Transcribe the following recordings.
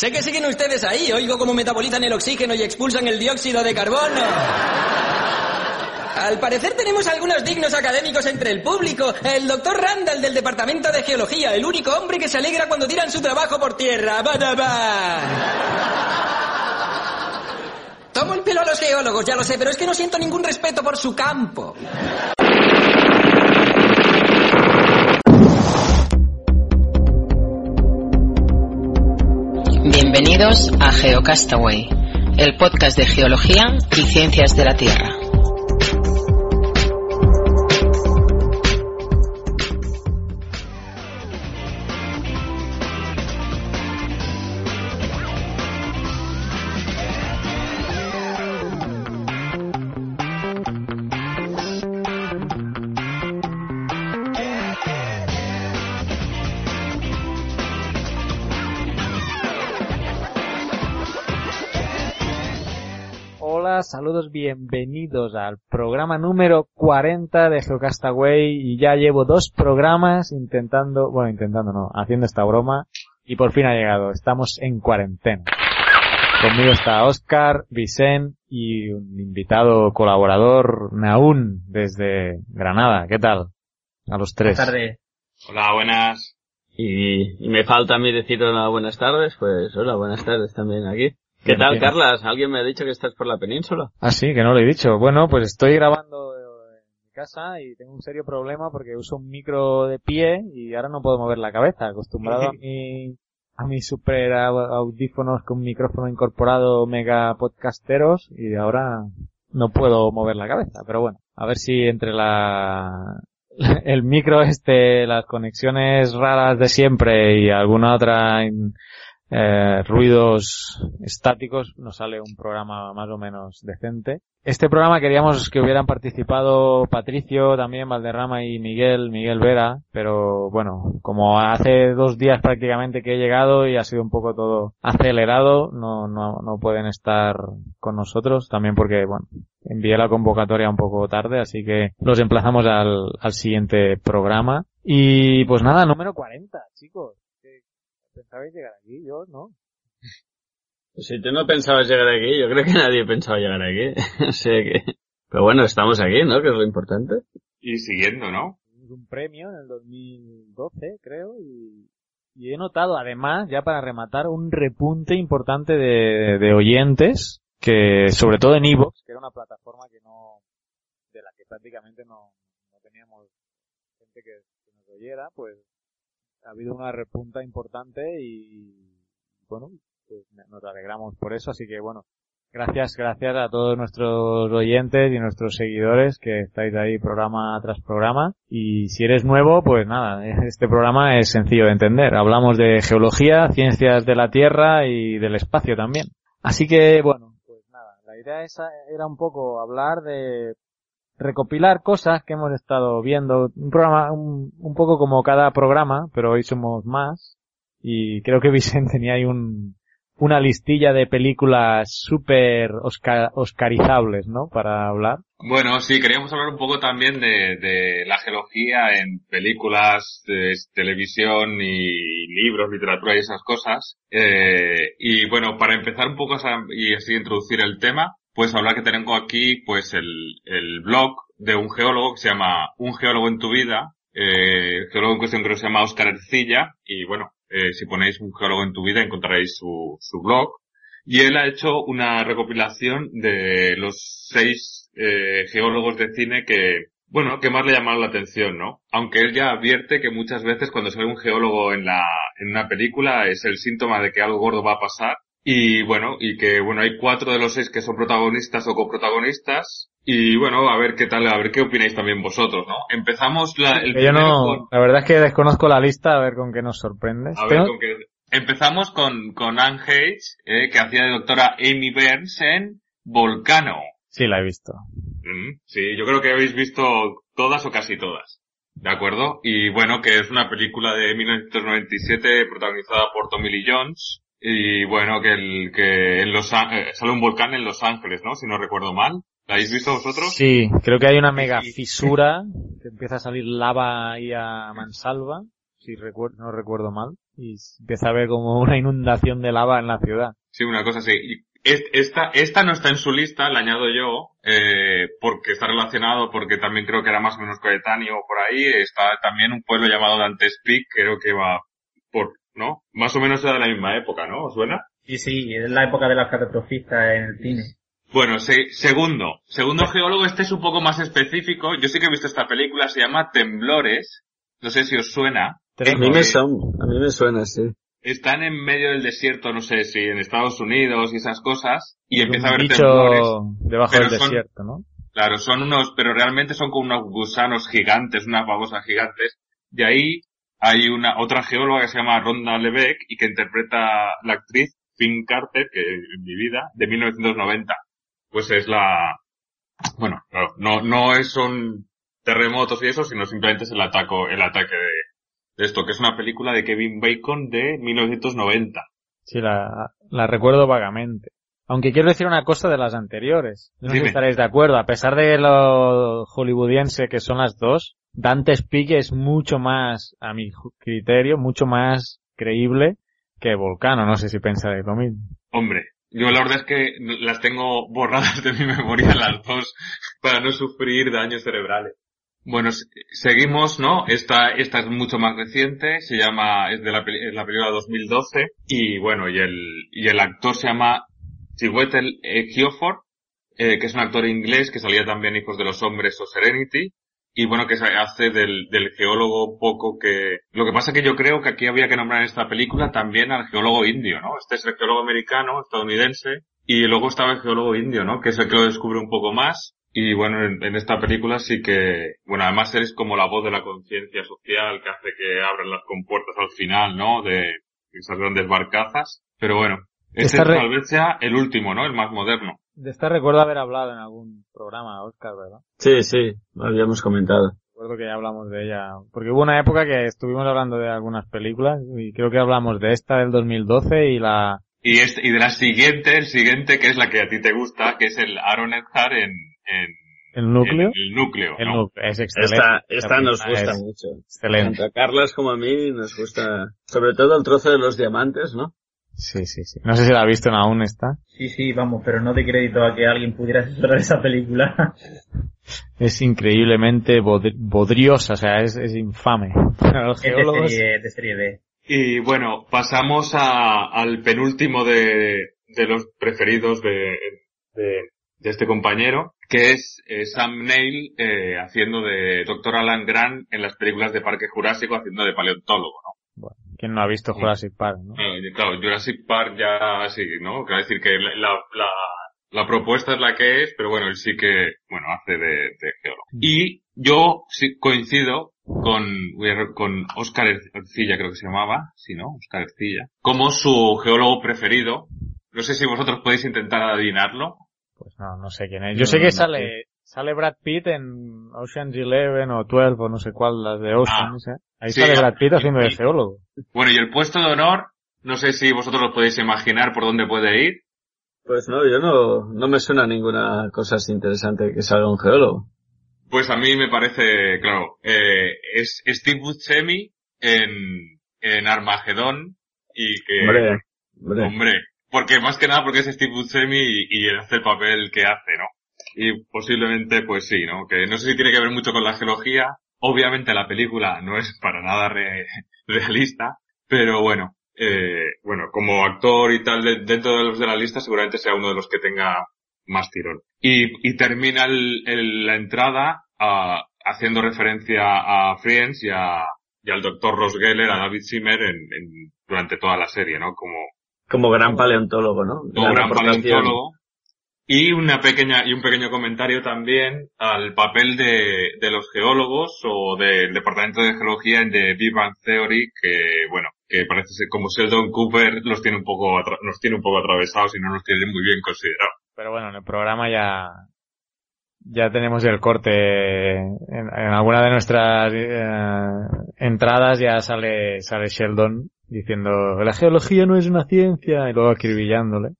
Sé que siguen ustedes ahí. Oigo cómo metabolizan el oxígeno y expulsan el dióxido de carbono. Al parecer tenemos algunos dignos académicos entre el público. El doctor Randall del Departamento de Geología, el único hombre que se alegra cuando tiran su trabajo por tierra. ¡Badabá! Tomo el pelo a los geólogos, ya lo sé, pero es que no siento ningún respeto por su campo. Bienvenidos a GeoCastaway, el podcast de geología y ciencias de la Tierra. Bienvenidos al programa número 40 de Geocastaway y ya llevo dos programas intentando, bueno, intentando no, haciendo esta broma y por fin ha llegado, estamos en cuarentena. Conmigo está Oscar, Vicen y un invitado colaborador, Naún, desde Granada. ¿Qué tal? A los tres. Buenas tardes. Hola, buenas. Y, y me falta a mí decir hola, buenas tardes, pues hola, buenas tardes también aquí. ¿Qué tal. Carlas? ¿Alguien me ha dicho que estás por la península? Ah, sí, que no lo he dicho. Bueno, pues estoy grabando en mi casa y tengo un serio problema porque uso un micro de pie y ahora no puedo mover la cabeza. Acostumbrado a mi, a mis super au- audífonos con micrófono incorporado mega podcasteros y ahora no puedo mover la cabeza. Pero bueno, a ver si entre la, el micro este, las conexiones raras de siempre y alguna otra eh, ruidos estáticos nos sale un programa más o menos decente. Este programa queríamos que hubieran participado Patricio, también Valderrama y Miguel, Miguel Vera, pero bueno, como hace dos días prácticamente que he llegado y ha sido un poco todo acelerado, no, no, no pueden estar con nosotros, también porque, bueno, envié la convocatoria un poco tarde, así que los emplazamos al, al siguiente programa. Y pues nada, número 40, chicos. ¿Qué- ¿Pensabais llegar aquí? Yo no. Si tú no pensabas llegar aquí, yo creo que nadie pensaba llegar aquí. o sea que... Pero bueno, estamos aquí, ¿no? Que es lo importante. Y siguiendo, ¿no? Tuvimos un premio en el 2012, creo, y, y he notado además, ya para rematar, un repunte importante de, de oyentes, que sobre todo en Evox, que era una plataforma que no, de la que prácticamente no, no teníamos gente que, que nos oyera, pues ha habido una repunta importante y bueno, pues nos alegramos por eso, así que bueno, Gracias, gracias a todos nuestros oyentes y nuestros seguidores que estáis ahí programa tras programa. Y si eres nuevo, pues nada, este programa es sencillo de entender. Hablamos de geología, ciencias de la Tierra y del espacio también. Así que, bueno, pues nada, la idea esa era un poco hablar de recopilar cosas que hemos estado viendo. Un programa, un, un poco como cada programa, pero hoy somos más. Y creo que Vicente tenía ahí un, una listilla de películas súper oscar- oscarizables, ¿no? Para hablar. Bueno, sí, queríamos hablar un poco también de, la geología en películas, de televisión y libros, literatura y esas cosas. Eh, y bueno, para empezar un poco y así introducir el tema, pues hablar que tengo aquí pues el, el blog de un geólogo que se llama Un geólogo en tu vida. Eh, geólogo en cuestión creo que se llama Oscar Ercilla y bueno, eh, si ponéis un geólogo en tu vida encontraréis su, su blog. Y él ha hecho una recopilación de los seis eh, geólogos de cine que, bueno, que más le llamaron la atención, ¿no? Aunque él ya advierte que muchas veces cuando sale un geólogo en la, en una película es el síntoma de que algo gordo va a pasar. Y bueno, y que bueno, hay cuatro de los seis que son protagonistas o coprotagonistas. Y bueno, a ver qué tal, a ver qué opináis también vosotros, ¿no? Empezamos la, el yo no, con- la verdad es que desconozco la lista, a ver con qué nos sorprende. a ver, con qué- Empezamos con, con Anne Hayes, eh, que hacía de doctora Amy Burns en Volcano. Sí, la he visto. Mm, sí, yo creo que habéis visto todas o casi todas. ¿De acuerdo? Y bueno, que es una película de 1997 protagonizada por Tommy Lee Jones. Y bueno, que, el, que en Los eh, sale un volcán en Los Ángeles, ¿no? Si no recuerdo mal. ¿La habéis visto vosotros? Sí, creo que hay una mega fisura que empieza a salir lava ahí a mansalva. si recuerdo, no recuerdo mal, y empieza a haber como una inundación de lava en la ciudad. Sí, una cosa así. Y Esta, esta no está en su lista, la añado yo, eh, porque está relacionado, porque también creo que era más o menos coetáneo por ahí. Está también un pueblo llamado Dante's Peak, creo que va por, ¿no? Más o menos era de la misma época, ¿no? ¿Os suena? Sí, sí, es la época de las catastrofistas en el cine. Bueno, se- segundo. Segundo geólogo, este es un poco más específico. Yo sí que he visto esta película, se llama Temblores. No sé si os suena. A mí me son, a mí me suena, sí. Están en medio del desierto, no sé si en Estados Unidos y esas cosas, y empieza a haber temblores. debajo Pero del son- desierto, ¿no? Claro, son unos, pero realmente son como unos gusanos gigantes, unas babosas gigantes. De ahí hay una otra geóloga que se llama Ronda Lebeck y que interpreta la actriz Finn Carter, que en mi vida, de 1990. Pues es la, bueno, claro, no, no es son terremotos y eso, sino simplemente es el ataco, el ataque de, de esto, que es una película de Kevin Bacon de 1990. Sí, la, la recuerdo vagamente. Aunque quiero decir una cosa de las anteriores. No sé si Dime. estaréis de acuerdo. A pesar de lo hollywoodiense que son las dos, Dante's Peak es mucho más, a mi criterio, mucho más creíble que Volcano. No sé si pensáis lo mismo. Hombre, yo la verdad es que las tengo borradas de mi memoria las dos para no sufrir daños cerebrales. Bueno, se- seguimos, ¿no? Esta, esta es mucho más reciente, se llama, es de la, es la película 2012, y bueno, y el, y el actor se llama Chiwetel Ejiofor, eh, que es un actor inglés que salía también Hijos de los Hombres o Serenity, y bueno, que se hace del, del geólogo poco que... Lo que pasa que yo creo que aquí había que nombrar en esta película también al geólogo indio, ¿no? Este es el geólogo americano, estadounidense, y luego estaba el geólogo indio, ¿no? Que es el que lo descubre un poco más. Y bueno, en, en esta película sí que, bueno, además eres como la voz de la conciencia social que hace que abran las compuertas al final, ¿no? De esas grandes barcazas. Pero bueno, este re- tal vez sea el último, ¿no? El más moderno. De esta recuerdo haber hablado en algún programa, Oscar, ¿verdad? Sí, sí, lo habíamos comentado. Recuerdo que ya hablamos de ella. Porque hubo una época que estuvimos hablando de algunas películas y creo que hablamos de esta del 2012 y la... Y, este, y de la siguiente, el siguiente, que es la que a ti te gusta, que es el Aaron Eckhart en, en, ¿El núcleo? el núcleo, El ¿no? núcleo, es excelente. Esta, esta nos gusta es mucho. Excelente. Tanto a Carlas como a mí nos gusta, sobre todo el trozo de los diamantes, ¿no? Sí, sí, sí. No sé si la ha visto en aún esta. Sí, sí, vamos, pero no de crédito a que alguien pudiera asesorar esa película. Es increíblemente bod- bodriosa, o sea, es, es infame. Para los es de serie, de serie B. Y bueno, pasamos a, al penúltimo de, de los preferidos de, de, de este compañero, que es eh, Sam Neill eh, haciendo de Dr. Alan Grant en las películas de Parque Jurásico, haciendo de paleontólogo, ¿no? Bueno, ¿Quién no ha visto Jurassic Park, no? Eh, claro, Jurassic Park ya sí, ¿no? Quiero decir que la, la, la, la propuesta es la que es, pero bueno, él sí que, bueno, hace de, de geólogo. Y yo sí coincido con, con Oscar Ercilla, creo que se llamaba, sí, ¿no? Oscar Ercilla, como su geólogo preferido. No sé si vosotros podéis intentar adivinarlo. Pues no, no sé quién es. Yo sé que sale, sale Brad Pitt en Ocean's Eleven o 12 o no sé cuál, las de Ocean, Ah. no sé. Ahí Sí, sale. Brad Pitt haciendo de geólogo. Bueno, y el puesto de honor, no sé si vosotros lo podéis imaginar por dónde puede ir. Pues no, yo no, no me suena ninguna cosa así interesante que salga un geólogo. Pues a mí me parece, claro, eh, es Steve Buscemi en, en Armagedón y que, Hombre, hombre. hombre, porque más que nada porque es Steve Buscemi y, y él hace el papel que hace, ¿no? Y posiblemente, pues sí, ¿no? Que no sé si tiene que ver mucho con la geología. Obviamente la película no es para nada re- realista, pero bueno, eh, bueno, como actor y tal de- dentro de los de la lista seguramente sea uno de los que tenga más tirón. Y, y termina el- el- la entrada ah, haciendo referencia a Friends y, a, y al doctor Ross Geller, a David Zimmer en, en- durante toda la serie, ¿no? Como, Como gran paleontólogo, ¿no? como gran paleontólogo. Y una pequeña, y un pequeño comentario también al papel de, de los geólogos o del departamento de geología The Big Bang Theory, que bueno, que parece ser como Sheldon Cooper los tiene un poco, nos tiene un poco atravesados y no nos tiene muy bien considerados. Pero bueno, en el programa ya, ya tenemos el corte. En, en alguna de nuestras eh, entradas ya sale, sale Sheldon diciendo, la geología no es una ciencia, y luego acribillándole.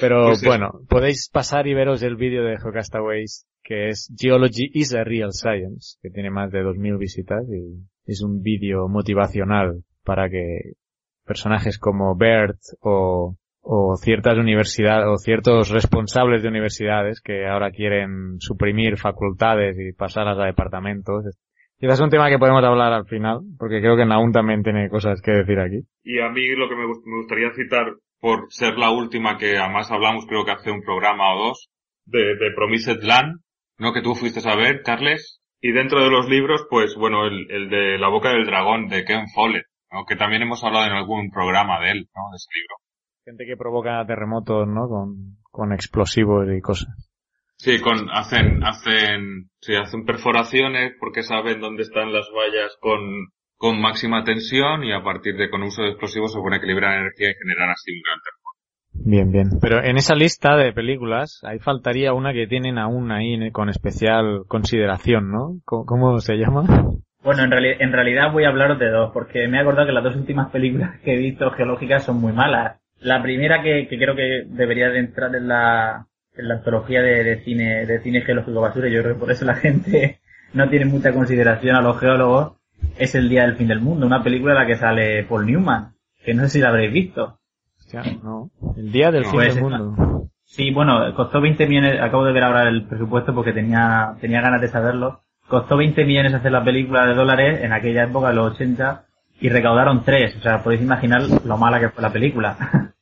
Pero Pues bueno, podéis pasar y veros el vídeo de Geocastaways, que es Geology is a Real Science, que tiene más de 2.000 visitas y es un vídeo motivacional para que personajes como Bert o, o ciertas universidades o ciertos responsables de universidades que ahora quieren suprimir facultades y pasarlas a departamentos. Quizás es un tema que podemos hablar al final, porque creo que Naun también tiene cosas que decir aquí. Y a mí lo que me gustaría citar, por ser la última que además hablamos, creo que hace un programa o dos, de, de Promised Land, ¿no? Que tú fuiste a ver, Carles. Y dentro de los libros, pues bueno, el, el de La boca del dragón, de Ken Follett, ¿no? Que también hemos hablado en algún programa de él, ¿no? De ese libro. Gente que provoca terremotos, ¿no? Con, con explosivos y cosas. Sí, con, hacen, hacen, sí, hacen perforaciones porque saben dónde están las vallas con, con máxima tensión y a partir de con uso de explosivos se pueden equilibrar energía y generar así un gran terremoto. Bien, bien. Pero en esa lista de películas, ahí faltaría una que tienen aún ahí ¿no? con especial consideración, ¿no? ¿Cómo, cómo se llama? Bueno, en, reali- en realidad voy a hablaros de dos, porque me he acordado que las dos últimas películas que he visto geológicas son muy malas. La primera que, que creo que debería de entrar en la, en la antología de, de cine de cine geológico basura, y yo creo que por eso la gente no tiene mucha consideración a los geólogos, es El Día del Fin del Mundo, una película en la que sale Paul Newman, que no sé si la habréis visto. Hostia, no. El día del No, fin pues del mundo. Sí, bueno, costó 20 millones, acabo de ver ahora el presupuesto porque tenía, tenía ganas de saberlo. Costó 20 millones hacer la película de dólares en aquella época, en los 80, y recaudaron 3. O sea, podéis imaginar lo mala que fue la película.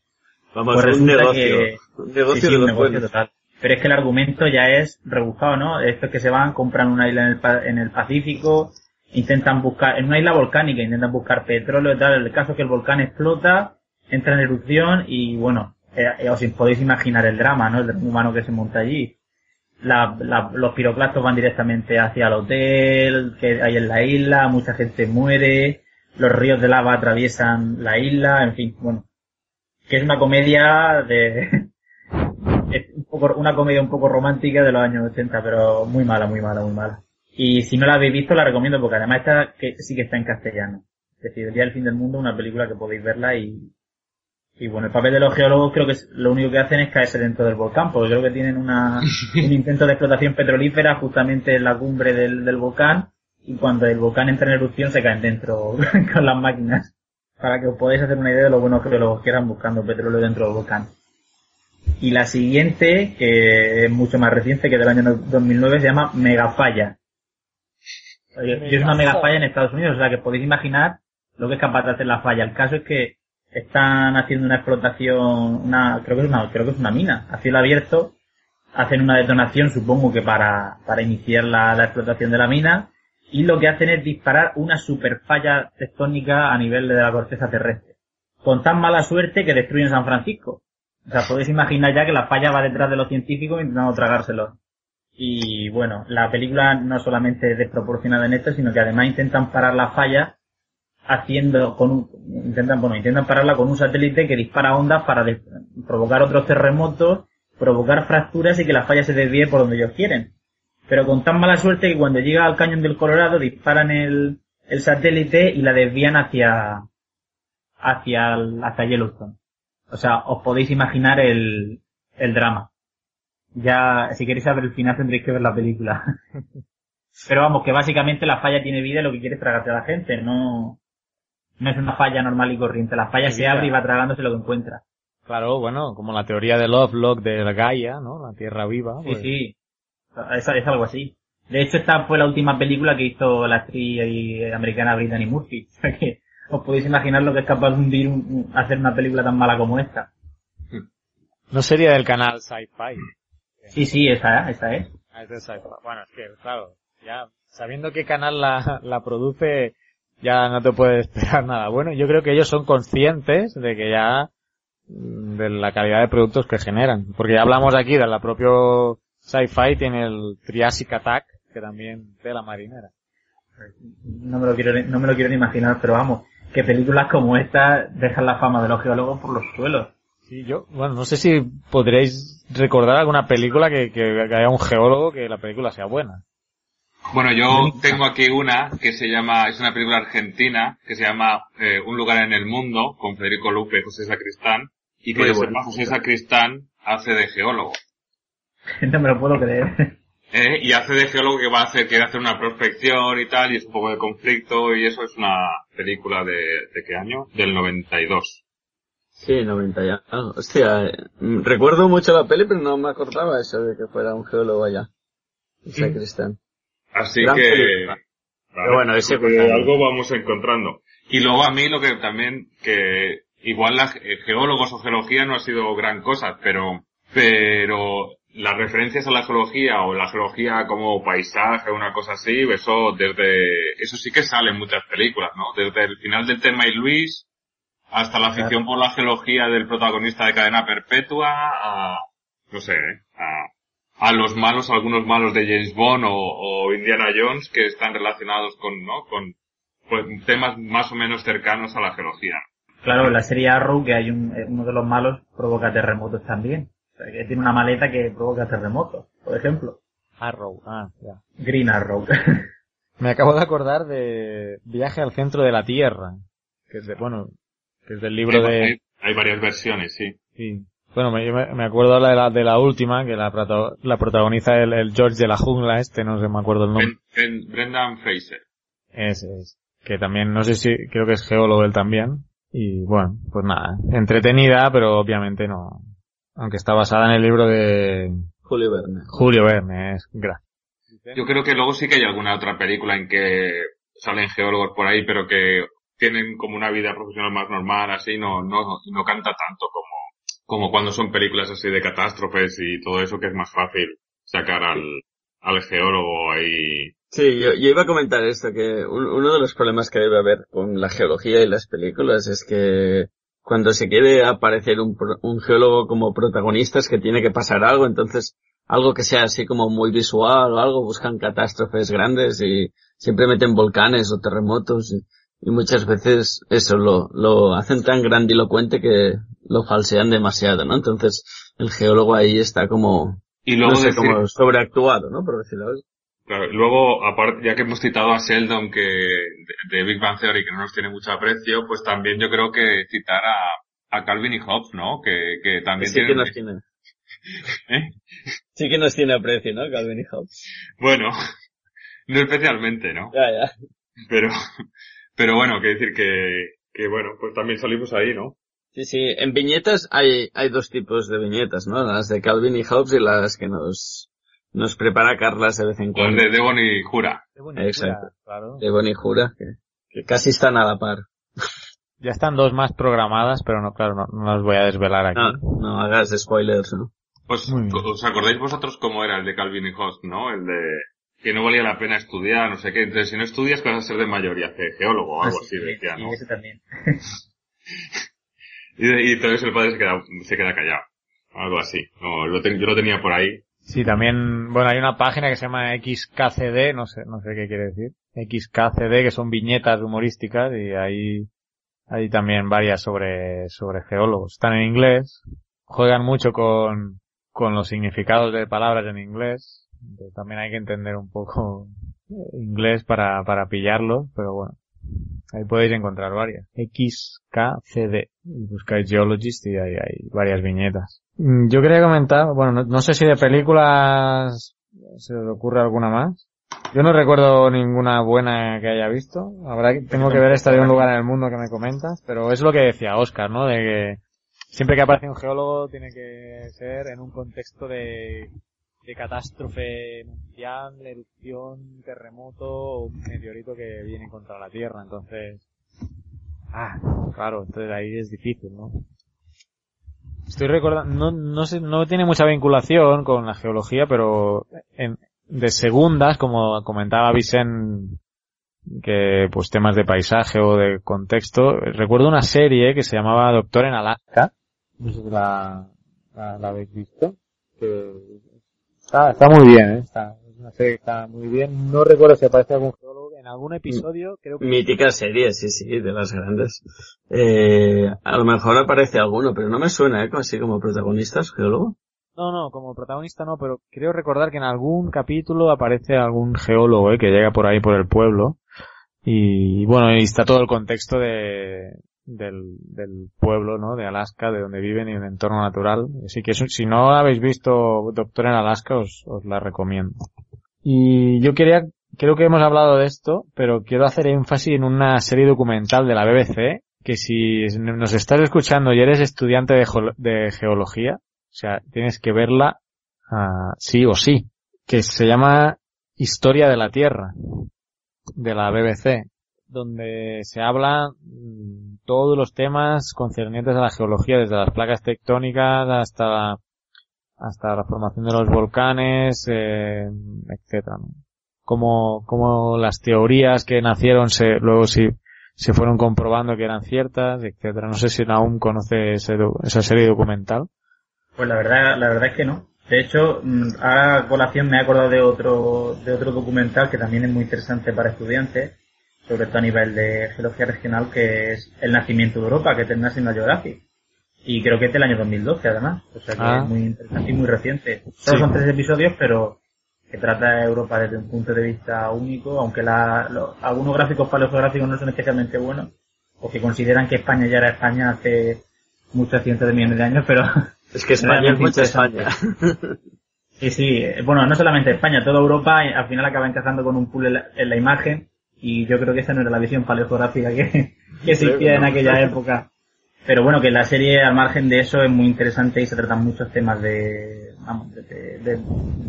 Vamos, Pues un negocio. que- Un negocio Sí, sí, de un negocio total. Pero es que el argumento ya es rebuscado, ¿no? Esto es que se van, compran una isla en el, pa- en el Pacífico, intentan buscar, en una isla volcánica, intentan buscar petróleo y tal. El caso es que el volcán explota, entra en erupción y bueno, eh, eh, os podéis imaginar el drama, ¿no? El drama humano que se monta allí. Los piroclastos van directamente hacia el hotel que hay en la isla, mucha gente muere, los ríos de lava atraviesan la isla, en fin, bueno. Que es una comedia de, es un poco, una comedia un poco romántica de los años 80, pero muy mala, muy mala, muy mala. Y si no la habéis visto, la recomiendo porque además esta que sí que está en castellano. Es decir, El Día del Fin del Mundo, una película que podéis verla y, y bueno, el papel de los geólogos creo que es- lo único que hacen es caerse dentro del volcán, porque creo que tienen una, un intento de explotación petrolífera justamente en la cumbre del, del volcán y cuando el volcán entra en erupción se caen dentro con las máquinas. Para que os podáis hacer una idea de lo buenos geólogos que eran buscando petróleo dentro del volcán. Y la siguiente, que es mucho más reciente que del año 2009, se llama Megafalla. Y es una megafalla en Estados Unidos, o sea que podéis imaginar lo que es capaz de hacer la falla. El caso es que están haciendo una explotación, una, creo que es una, creo que es una mina, a cielo abierto, hacen una detonación, supongo que para, para iniciar la, la explotación de la mina, y lo que hacen es disparar una super falla tectónica a nivel de la corteza terrestre. Con tan mala suerte que destruyen San Francisco. O sea, podéis imaginar ya que la falla va detrás de los científicos intentando tragárselos. Y bueno, la película no solamente es desproporcionada en esto, sino que además intentan parar la falla haciendo con un, intentan, bueno, intentan pararla con un satélite que dispara ondas para provocar otros terremotos, provocar fracturas y que la falla se desvíe por donde ellos quieren. Pero con tan mala suerte que cuando llega al cañón del Colorado disparan el, el satélite y la desvían hacia, hacia, hacia Yellowstone. O sea, os podéis imaginar el, el drama. Ya, si queréis saber el final tendréis que ver la película. Pero vamos, que básicamente la falla tiene vida y lo que quiere es tragarse a la gente, no, no es una falla normal y corriente. La falla se abre y va tragándose lo que encuentra. Claro, bueno, como la teoría de Lovelock de la Gaia, ¿no? La Tierra viva. Sí, pues- sí. Es, es algo así. De hecho, esta fue la última película que hizo la actriz eh, americana Brittany Murphy. O sea que os podéis imaginar lo que es capaz de hundir un- un- hacer una película tan mala como esta. No sería del canal Sci-Fi. Sí, sí, esa, esa es. Ah, es Sci-Fi. Bueno, es que, claro, ya sabiendo qué canal la, la produce, ya no te puedes esperar nada bueno. Yo creo que ellos son conscientes de que ya mm, de la calidad de productos que generan. Porque ya hablamos aquí de la propio Sci-Fi, tiene el Triassic Attack, que también de la marinera. No me lo quiero, no me lo quiero ni imaginar, pero vamos, que películas como esta dejan la fama de los geólogos por los suelos. Sí, yo, bueno, no sé si podréis recordar alguna película que, que, que haya un geólogo que la película sea buena. Bueno, yo tengo aquí una que se llama, es una película argentina que se llama eh, Un lugar en el mundo con Federico Lupe y José Sacristán y que sepa. José Sacristán hace de geólogo. No me lo puedo creer. ¿eh? y hace de geólogo que va a hacer, quiere hacer una prospección y tal, y es un poco de conflicto, y eso es una película de, ¿de qué año? Del 92. Sí, 90 ya. Ah, hostia, eh, mm, recuerdo mucho la peli, pero no me acordaba eso de que fuera un geólogo allá. O sea, Cristian. Así Gran que, película. Pero bueno, ese algo vamos encontrando. Y luego a mí lo que también, que igual la ge- geólogos o geología no ha sido gran cosa, pero, pero las referencias a la geología o la geología como paisaje o una cosa así, eso desde, eso sí que sale en muchas películas, ¿no? Desde el final del tema y Luis hasta la afición por la geología del protagonista de Cadena Perpetua a, no sé, a, a los malos, algunos malos de James Bond o, o Indiana Jones que están relacionados con, ¿no? Con pues, temas más o menos cercanos a la geología. Claro, en la serie Arrow, que hay un, eh, uno de los malos, provoca terremotos también. O sea, que tiene una maleta que provoca terremotos, por ejemplo. Arrow, ah, ya. Green Arrow. Me acabo de acordar de Viaje al centro de la Tierra, que es de, bueno, que es del libro hay, de, hay- hay varias versiones, sí. sí. Bueno, me, yo me acuerdo de la, de la última, que la, la protagoniza el, el George de la jungla este, no sé, me acuerdo el nombre. Ben- Ben- Brendan Fraser. Ese es. Que también, no sé si, creo que es geólogo él también. Y bueno, pues nada, entretenida, pero obviamente no. Aunque está basada en el libro de Julio Verne. Julio Verne, es gra- Yo creo que luego sí que hay alguna otra película en que salen geólogos por ahí, pero que tienen como una vida profesional más normal, así, no, no, no canta tanto como, como cuando son películas así de catástrofes y todo eso, que es más fácil sacar al, al geólogo ahí. Sí, yo, yo iba a comentar esto, que un- uno de los problemas que debe haber con la geología y las películas es que cuando se quiere aparecer un, un geólogo como protagonista es que tiene que pasar algo, entonces algo que sea así como muy visual o algo, buscan catástrofes grandes y siempre meten volcanes o terremotos y, y muchas veces eso lo, lo hacen tan grandilocuente que lo falsean demasiado, ¿no? Entonces el geólogo ahí está como, Y luego no sé, decir- como sobreactuado, ¿no? Por decirlo así. Claro, luego, aparte, ya que hemos citado a Sheldon que, de, Big Bang Theory, que no nos tiene mucho aprecio, pues también yo creo que citar a, a Calvin y Hobbes, ¿no? Que, que también Sí que tienen... nos tiene. ¿Eh? Sí que nos tiene aprecio, ¿no? Calvin y Hobbes. Bueno, no especialmente, ¿no? Ya, ya. Pero, pero bueno, que decir que, que bueno, pues también salimos ahí, ¿no? Sí, sí. En viñetas hay, hay dos tipos de viñetas, ¿no? Las de Calvin y Hobbes y las que nos, nos prepara Carlas de vez en cuando. de Devon y Jura. Qué bonita, Exacto. claro. De Bonnie Jura, que, que casi están a la par. Ya están dos más programadas, pero no, claro, no, no las voy a desvelar aquí. No, no hagas spoilers, ¿no? Pues. ¿os acordáis vosotros cómo era el de Calvin y Hobbes, no? El de que no valía la pena estudiar, no sé qué. Entonces, si no estudias, vas a ser de mayor y hace geólogo o algo así, decía, y ¿no? ese también. Y, de- y entonces el padre se queda, se queda callado. Algo así. No, lo ten- yo lo tenía por ahí. Sí, también, bueno, hay una página que se llama XKCD, no sé, no sé qué quiere decir. XKCD, que son viñetas humorísticas y ahí hay también varias sobre, sobre geólogos. Están en inglés, juegan mucho con, con los significados de palabras en inglés. También hay que entender un poco inglés para, para pillarlo, pero bueno. Ahí podéis encontrar varias. XKCD. Y buscáis Geologist y ahí hay varias viñetas. Mm, Yo quería comentar, bueno, no, no sé si de películas se os ocurre alguna más. Yo no recuerdo ninguna buena que haya visto. Habrá que, tengo que ver esta de un lugar en el mundo que me comentas, pero es lo que decía Oscar, ¿no? De que siempre que aparece un geólogo tiene que ser en un contexto de, de catástrofe mundial, erupción, terremoto o un meteorito que viene contra la Tierra. Entonces, ah, claro, entonces ahí es difícil, ¿no? Estoy recordando, no, no sé, no tiene mucha vinculación con la geología, pero en, de segundas, como comentaba Vicen, que pues temas de paisaje o de contexto, recuerdo una serie que se llamaba Doctor en Alaska, no sé la, la, habéis visto, está, está muy bien, ¿eh? está, es una serie que está muy bien, no recuerdo si aparece algún geólogo, en algún episodio creo que Mítica serie, sí, sí, de las grandes. Eh, a lo mejor aparece alguno, pero no me suena, ¿eh? Así como protagonistas, geólogo. No, no, como protagonista no, pero creo recordar que en algún capítulo aparece algún geólogo eh, que llega por ahí por el pueblo y bueno, y está todo el contexto de del, pueblo, ¿no? De Alaska, de donde viven y el entorno natural. Así que eso- si no habéis visto Doctor en Alaska, os, os la recomiendo. Y yo quería, creo que hemos hablado de esto, pero quiero hacer énfasis en una serie documental de la BBC, que si nos estás escuchando y eres estudiante de, de geología, o sea, tienes que verla ah, sí o sí, que se llama Historia de la Tierra, de la BBC, donde se hablan mm, todos los temas concernientes a la geología, desde las placas tectónicas hasta hasta la formación de los volcanes, eh, etcétera. Como, como las teorías que nacieron se, luego sí se fueron comprobando que eran ciertas, etcétera. No sé si aún conoce ese esa serie documental. Pues la verdad, la verdad es que no. De hecho, mm, a colación me he acordado de otro, de otro documental que también es muy interesante para estudiantes, sobre todo a nivel de geología regional, que es El nacimiento de Europa, que es del National Geographic. Y creo que es del año 2012 además. O sea que Ah. es muy interesante y muy reciente. Solo Sí. son tres episodios, pero que trata de Europa desde un punto de vista único, aunque la, lo- algunos gráficos paleogeográficos no son especialmente buenos, o que consideran que España ya era España hace muchos cientos de millones de años, pero Es que España es mucha. España. Sí, sí, eh, bueno, no solamente España, toda Europa eh, al final acaba encajando con un pool en la, en la imagen y yo creo que esa no era la visión paleogeográfica que, que existía en aquella época. Pero bueno, que la serie al margen de eso es muy interesante y se tratan muchos temas de, vamos, desde, de-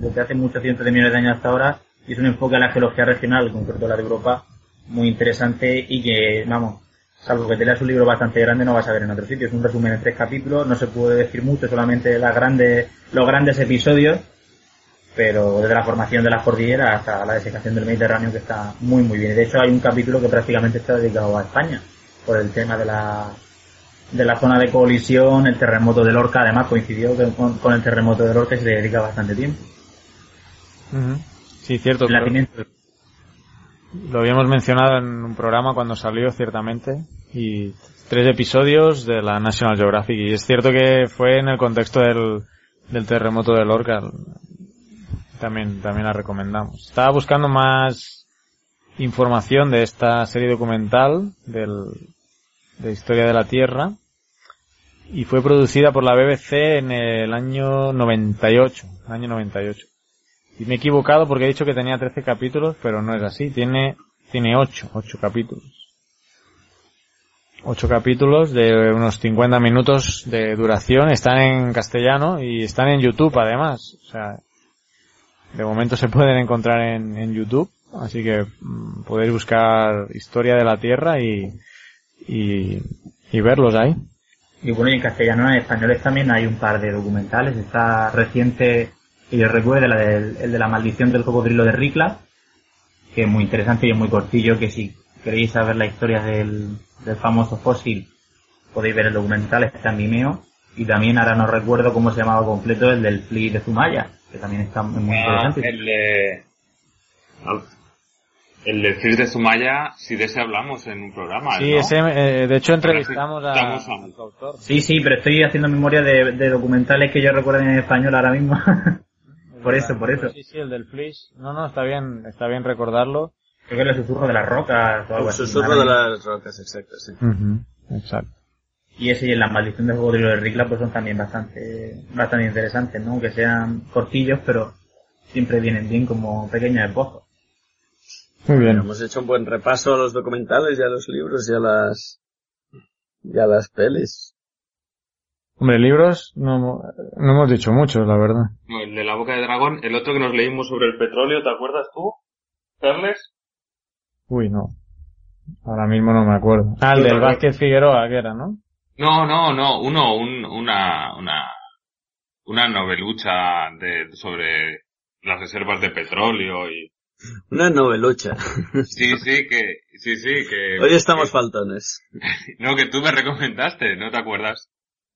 desde hace muchos cientos de millones de años hasta ahora y es un enfoque a la geología regional, en concreto la de Europa, muy interesante y que, vamos, salvo que te leas un libro bastante grande no vas a ver en otro sitio. Es un resumen en tres capítulos, no se puede decir mucho, solamente las grandes, los grandes episodios, pero desde la formación de las cordilleras hasta la desecación del Mediterráneo que está muy muy bien. De hecho hay un capítulo que prácticamente está dedicado a España, por el tema de la de la zona de colisión, el terremoto de Lorca, además coincidió con, con el terremoto de Lorca y se le dedica bastante tiempo. Sí, cierto. Lo habíamos mencionado en un programa cuando salió, ciertamente, y tres episodios de la National Geographic. Y es cierto que fue en el contexto del, del terremoto de Lorca. También, también la recomendamos. Estaba buscando más información de esta serie documental del, de Historia de la Tierra y fue producida por la BBC en el año 98, año 98. Y me he equivocado porque he dicho que tenía 13 capítulos, pero no es así. Tiene, tiene 8, 8 capítulos. 8 capítulos de unos 50 minutos de duración. Están en castellano y están en YouTube además. O sea, de momento se pueden encontrar en, en YouTube. Así que mm, podéis buscar Historia de la Tierra y, y, verlos ahí. Y bueno, y en castellano, en españoles también hay un par de documentales. Está reciente, que yo recuerdo, la el de la maldición del cocodrilo de Ricla, que es muy interesante y es muy cortillo, que si queréis saber la historia del, del famoso fósil, podéis ver el documental, está en Vimeo. Y también ahora no recuerdo cómo se llamaba completo, el del Fli de Zumaya, que también está muy Ah, interesante. el de... El de Fir de Zumaya, si de ese hablamos en un programa, Sí, ¿no? ese, eh, de hecho entrevistamos a, Estamos a- a su autor. Sí, sí, pero estoy haciendo memoria de, de documentales que yo recuerdo en español ahora mismo. por eso, por eso. Sí, sí, el del Flish. No, no, está bien, está bien recordarlo. Creo que es el susurro de las rocas o algo El así. susurro de las rocas, exacto, sí. Exacto. Y ese y la maldición del cocodrilo de Ricla pues son también bastante, bastante interesantes, ¿no? Aunque sean cortillos, pero siempre vienen bien como pequeños esbozos. Muy bien. Hemos hecho un buen repaso a los documentales y a los libros y a las, y a las pelis. Hombre, libros no, no hemos dicho muchos, la verdad. No, el de la boca de dragón, el otro que nos leímos sobre el petróleo, ¿te acuerdas tú? Carles? Uy, no. Ahora mismo no me acuerdo. Ah, el del. Vázquez Figueroa, que era, ¿no? No, no, no, uno, un, una, una, una novelucha de, sobre las reservas de petróleo y, Una novelucha. sí, sí, que, sí, sí, que, Hoy estamos que- faltones. no, que tú me recomendaste, ¿no te acuerdas?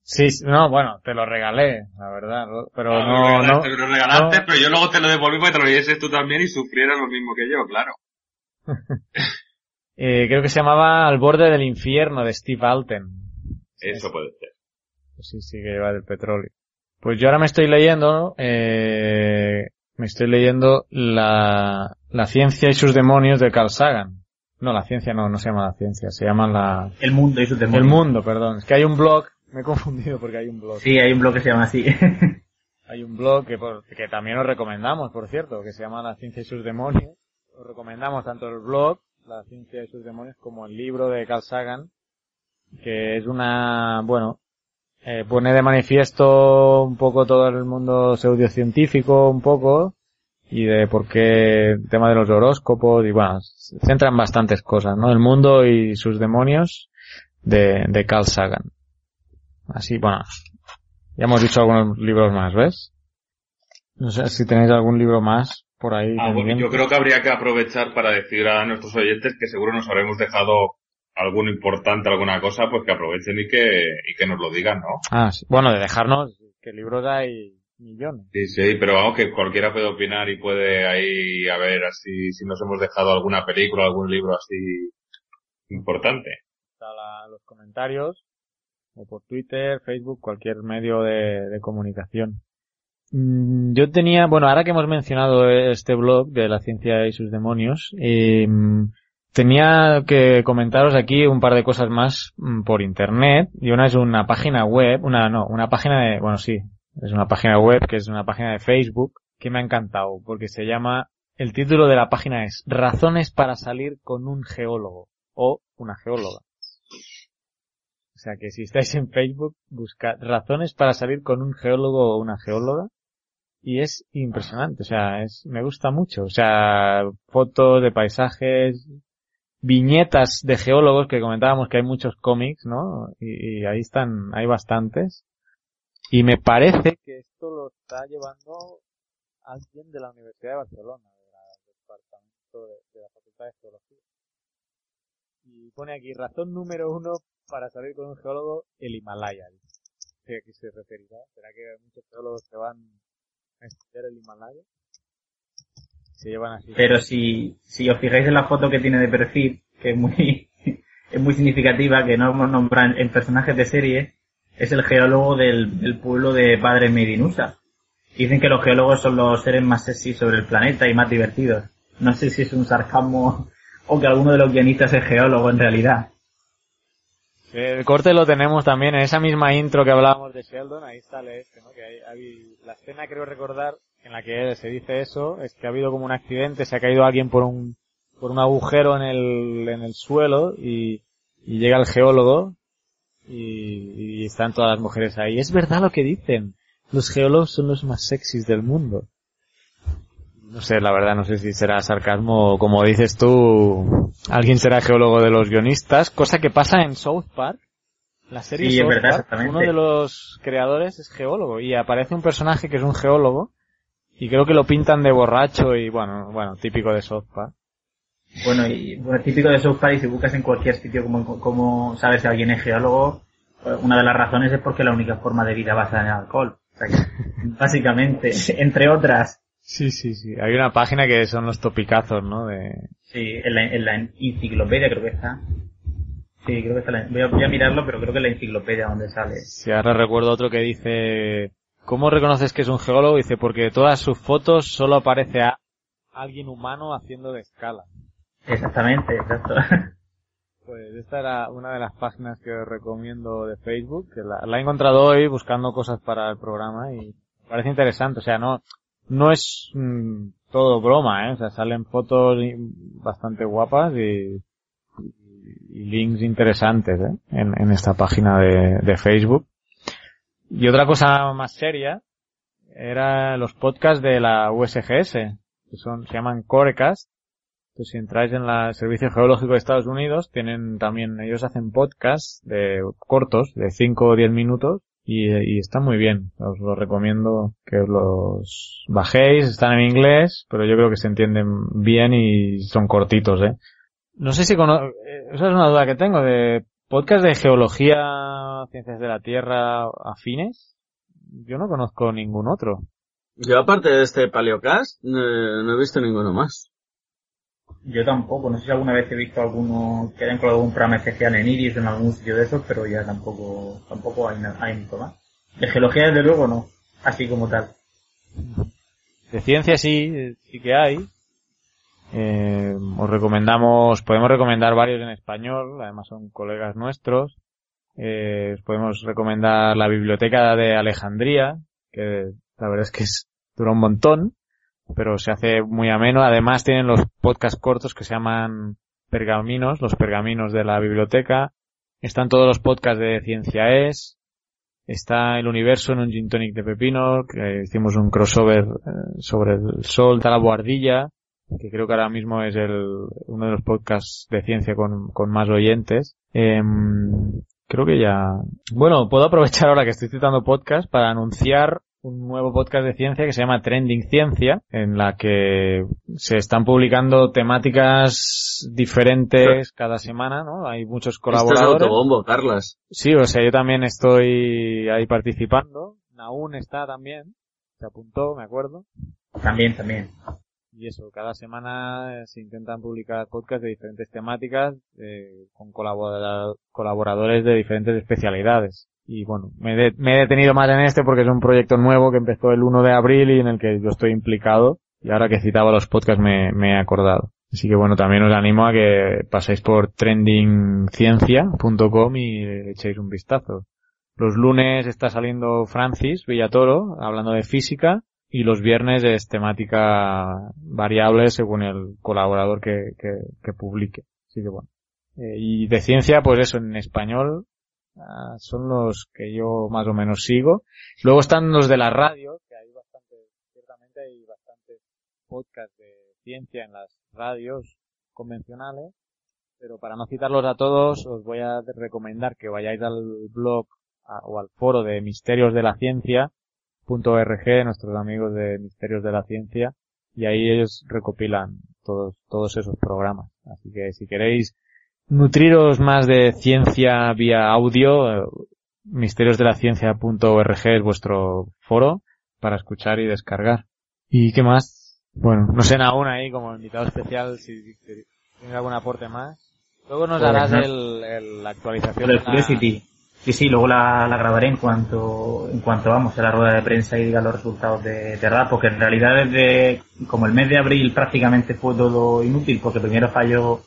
Sí, no, bueno, te lo regalé, la verdad, pero Ah, no, regalaste, no, me lo regalaste, no. pero yo luego te lo devolví para que te lo leyeses tú también y sufrieras lo mismo que yo, claro. eh, creo que se llamaba Al borde del infierno de Steve Alten. Eso puede ser. Pues sí, sí que va del petróleo. Pues yo ahora me estoy leyendo, eh, me estoy leyendo la, la ciencia y sus demonios de Carl Sagan. No, la ciencia no, no se llama la ciencia, se llama la, El mundo y sus demonios. el mundo, perdón. Es que hay un blog, me he confundido porque hay un blog. Sí, hay un blog que se llama así. Hay un blog que, por- que también os recomendamos, por cierto, que se llama La ciencia y sus demonios. Os recomendamos tanto el blog, La ciencia y sus demonios, como el libro de Carl Sagan, que es una, bueno, eh, pone de manifiesto un poco todo el mundo pseudocientífico, un poco, y de por qué el tema de los horóscopos, y bueno, se centra en bastantes cosas, ¿no? El mundo y sus demonios de, de Carl Sagan. Así, bueno, ya hemos dicho algunos libros más, ¿ves? No sé si tenéis algún libro más por ahí. Ah, bueno, yo creo que habría que aprovechar para decir a nuestros oyentes que seguro nos habremos dejado alguno importante, alguna cosa, pues que aprovechen y que, y que nos lo digan, ¿no? Ah, sí. Bueno, de dejarnos, que libros hay millones. Sí, sí, pero vamos, que cualquiera puede opinar y puede ahí a ver así si nos hemos dejado alguna película, algún libro así importante. Está la- los comentarios, o por Twitter, Facebook, cualquier medio de, de comunicación. Mm, Yo tenía, bueno, ahora que hemos mencionado este blog de la ciencia y sus demonios, eh, tenía que comentaros aquí un par de cosas más mm, por internet. Y una es una página web, una no, una página de, bueno, sí, es una página web que es una página de Facebook que me ha encantado porque se llama, el título de la página es Razones para salir con un geólogo o una geóloga. O sea que si estáis en Facebook, buscad razones para salir con un geólogo o una geóloga. Y es impresionante, o sea, es, me gusta mucho. O sea, fotos de paisajes, viñetas de geólogos que comentábamos que hay muchos cómics, ¿no? Y, ahí están, hay bastantes. Y me parece que esto lo está llevando alguien de la Universidad de Barcelona, del departamento de, la Facultad de Geología. Y pone aquí, razón número uno para salir con un geólogo, el Himalaya. A qué se referirá. ¿Será que muchos geólogos se van a estudiar el Himalaya? Se llevan así. Pero si, si os fijáis en la foto que tiene de perfil, que es muy, es muy significativa, que no hemos nombrado en, en personajes de serie, es el geólogo del, del pueblo de Padre Medinusa. Dicen que los geólogos son los seres más sexy sobre el planeta y más divertidos. No sé si es un sarcasmo o que alguno de los guionistas es geólogo en realidad. El corte lo tenemos también en esa misma intro que hablábamos de Sheldon, ahí sale este, ¿no? Que hay, hay- la escena creo recordar en la que se dice eso, es que ha habido como un accidente, se ha caído alguien por un, por un agujero en el, en el suelo y, y llega el geólogo y, y están todas las mujeres ahí. Es verdad lo que dicen, los geólogos son los más sexys del mundo. No sé, la verdad, no sé si será sarcasmo o como dices tú, alguien será geólogo de los guionistas, cosa que pasa en South Park. La serie Sí, South verdad, Park, exactamente. uno de los creadores es geólogo y aparece un personaje que es un geólogo y creo que lo pintan de borracho y bueno, bueno, típico de South Park. Bueno, y bueno, típico de South Park y si buscas en cualquier sitio como, como sabes si alguien es geólogo, pues una de las razones es porque la única forma de vida basada en el alcohol. O sea que, básicamente, entre otras, Sí, sí, sí. Hay una página que son los topicazos, ¿no? De... sí, en la, en la enciclopedia creo que está. Sí, creo que está. la- voy, a, voy a mirarlo, pero creo que es la enciclopedia donde sale. Si ahora recuerdo otro que dice, ¿cómo reconoces que es un geólogo? Dice, porque todas sus fotos solo aparece a alguien humano haciendo de escala. Exactamente, exacto. Pues esta era una de las páginas que os recomiendo de Facebook, que la, la he encontrado hoy buscando cosas para el programa y parece interesante. O sea, no, no es mm, todo broma, ¿eh? O sea, salen fotos bastante guapas y, y- y links interesantes, ¿eh? En, en esta página de, de Facebook. Y otra cosa más seria era los podcasts de la USGS, que son, se llaman Corecast. Entonces, si entráis en el Servicio Geológico de Estados Unidos, tienen también, ellos hacen podcasts de cortos, de 5 o 10 minutos, y, están muy bien. Os los recomiendo que os los bajéis, están en inglés, pero yo creo que se entienden bien y son cortitos, eh. No sé si cono eh, esa es una duda que tengo, de podcast de geología, ciencias de la tierra afines. Yo no conozco ningún otro. Yo aparte de este Paleocast, no, no he visto ninguno más. Yo tampoco, no sé si alguna vez he visto alguno que hayan colgado algún programa especial en Iris o en algún sitio de esos, pero ya tampoco, tampoco hay, hay mucho más. De geología desde luego no, así como tal. De ciencia sí, sí que hay. Eh, os recomendamos, podemos recomendar varios en español, además son colegas nuestros. Eh, os podemos recomendar la biblioteca de Alejandría, que La verdad es que es, dura un montón, pero se hace muy ameno. Además tienen los podcasts cortos que se llaman pergaminos, los pergaminos de la biblioteca. Están todos los podcasts de Ciencia Es. Está el universo en un gin tonic de pepino, que hicimos un crossover eh, sobre el sol, está la boardilla, que creo que ahora mismo es el, uno de los podcasts de ciencia con, con más oyentes. Em, creo que ya... Bueno, puedo aprovechar ahora que estoy citando podcast para anunciar un nuevo podcast de ciencia que se llama Trending Ciencia, en la que se están publicando temáticas diferentes cada semana, ¿no? Hay muchos Esto es colaboradores. autobombo, Carlas. Sí, o sea, yo también estoy ahí participando. Naún está también. Se apuntó, me acuerdo. También, también. Y eso, cada semana eh, se intentan publicar podcasts de diferentes temáticas eh, con colabora- colaboradores de diferentes especialidades. Y bueno, me, me he detenido más en este porque es un proyecto nuevo que empezó el 1 de abril y en el que yo estoy implicado. Y ahora que citaba los podcasts me, he acordado. Así que bueno, también os animo a que paséis por trendingciencia.com y echéis un vistazo. Los lunes está saliendo Francis Villatoro hablando de física y los viernes es temática variable según el colaborador que, que, que publique. Así que bueno. Eh, y de ciencia, pues eso, en español ah, son los que yo más o menos sigo. Luego están los de la radio, que hay bastante, ciertamente hay bastantes podcasts de ciencia en las radios convencionales, pero para no citarlos a todos, os voy a recomendar que vayáis al blog o al foro de Misterios de la Ciencia, .org, nuestros amigos de Misterios de la Ciencia, y ahí ellos recopilan todos, todos esos programas. Así que si queréis nutriros más de ciencia vía audio, eh, misteriosdelaciencia.org es vuestro foro para escuchar y descargar. ¿Y qué más? Bueno, no sé aún ahí como invitado especial si, tienes algún aporte más. Luego nos Pues darás el, el- la actualización de la-. Sí, sí, luego la, grabaré en cuanto, en cuanto vamos a la rueda de prensa y diga los resultados de, de RAD, porque en realidad desde, como el mes de abril prácticamente fue todo inútil, porque primero falló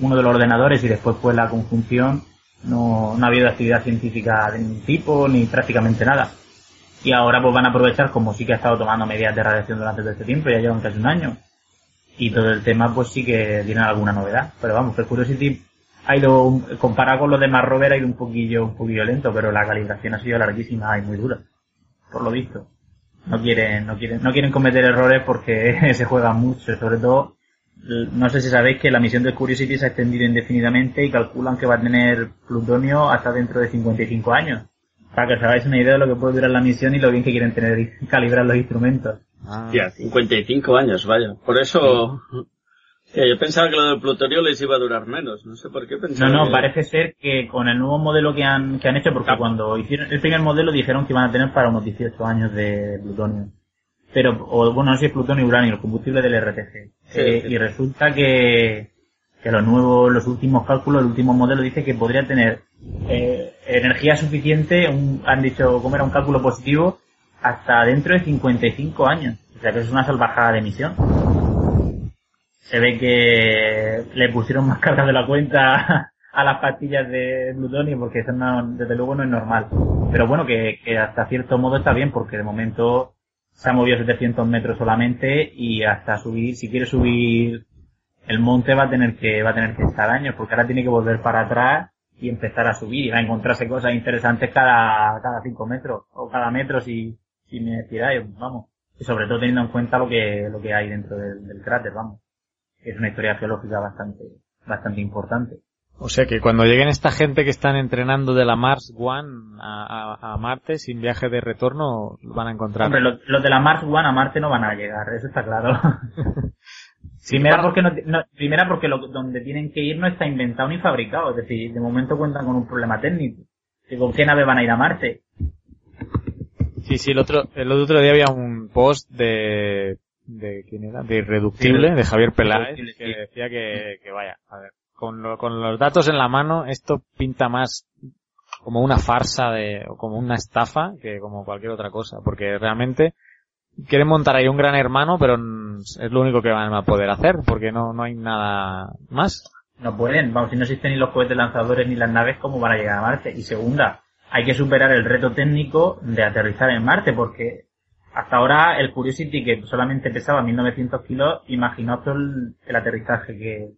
uno de los ordenadores y después fue la conjunción, no, no ha habido actividad científica de ningún tipo, ni prácticamente nada. Y ahora pues van a aprovechar, como sí que ha estado tomando medidas de radiación durante todo este tiempo, ya llevan casi un año. Y todo el tema pues sí que tiene alguna novedad. Pero vamos, que el Curiosity ha ido, comparado con los demás rover, ha ido un poquillo, un poquillo lento, pero la calibración ha sido larguísima y muy dura. Por lo visto. No quieren, no quieren, no quieren cometer errores porque se juegan mucho, sobre todo, no sé si sabéis que la misión del Curiosity se ha extendido indefinidamente y calculan que va a tener plutonio hasta dentro de 55 años. Para que os hagáis una idea de lo que puede durar la misión y lo bien que quieren tener calibrar los instrumentos. Ah, Ya, 55 años, vaya. Por eso... Ya, yo pensaba que lo del plutonio les iba a durar menos. No sé por qué No, pensaba no, que- parece ser que con el nuevo modelo que han, que han hecho, porque cuando hicieron el primer modelo dijeron que iban a tener para unos 18 años de plutonio. Pero, o bueno, no sé si es plutonio y uranio, el combustible del RTG. Sí, Eh, sí. Y resulta que, que los nuevos, los últimos cálculos, el último modelo dice que podría tener eh, energía suficiente, un- han dicho, como era un cálculo positivo, hasta dentro de 55 años. O sea que es una salvajada de emisión se ve que le pusieron más cargas de la cuenta a las pastillas de plutonio porque eso no, desde luego no es normal. Pero bueno, que, que hasta cierto modo está bien porque de momento se ha movido 700 metros solamente y hasta subir, si quiere subir el monte va a tener que, va a tener que estar años porque ahora tiene que volver para atrás y empezar a subir y va a encontrarse cosas interesantes cada, cada 5 metros o cada metro si, si me tiráis, vamos. Y sobre todo teniendo en cuenta lo que, lo que hay dentro del, del cráter, vamos es una historia geológica bastante, bastante importante. O sea que cuando lleguen esta gente que están entrenando de la Mars One a, a- a Marte sin viaje de retorno, van a encontrar. Hombre, los, los de la Mars One a Marte no van a llegar, eso está claro. primera porque no, no- primera porque lo, donde tienen que ir no está inventado ni fabricado, es decir, de momento cuentan con un problema técnico. ¿Con qué nave van a ir a Marte? Sí, sí, el otro, el otro día había un post de, de quién era, de Irreductible, Sí. de Javier Peláez, que sí. decía que, que vaya, a ver, con, lo- con los datos en la mano, esto pinta más como una farsa de, o como una estafa que como cualquier otra cosa, porque realmente quieren montar ahí un gran hermano, pero es lo único que van a poder hacer, porque no, no hay nada más. No pueden, vamos, si no existen ni los cohetes lanzadores ni las naves, ¿cómo van a llegar a Marte? Y segunda, hay que superar el reto técnico de aterrizar en Marte, porque hasta ahora el Curiosity, que solamente pesaba 1900 kilos, imaginó todo el, el aterrizaje que,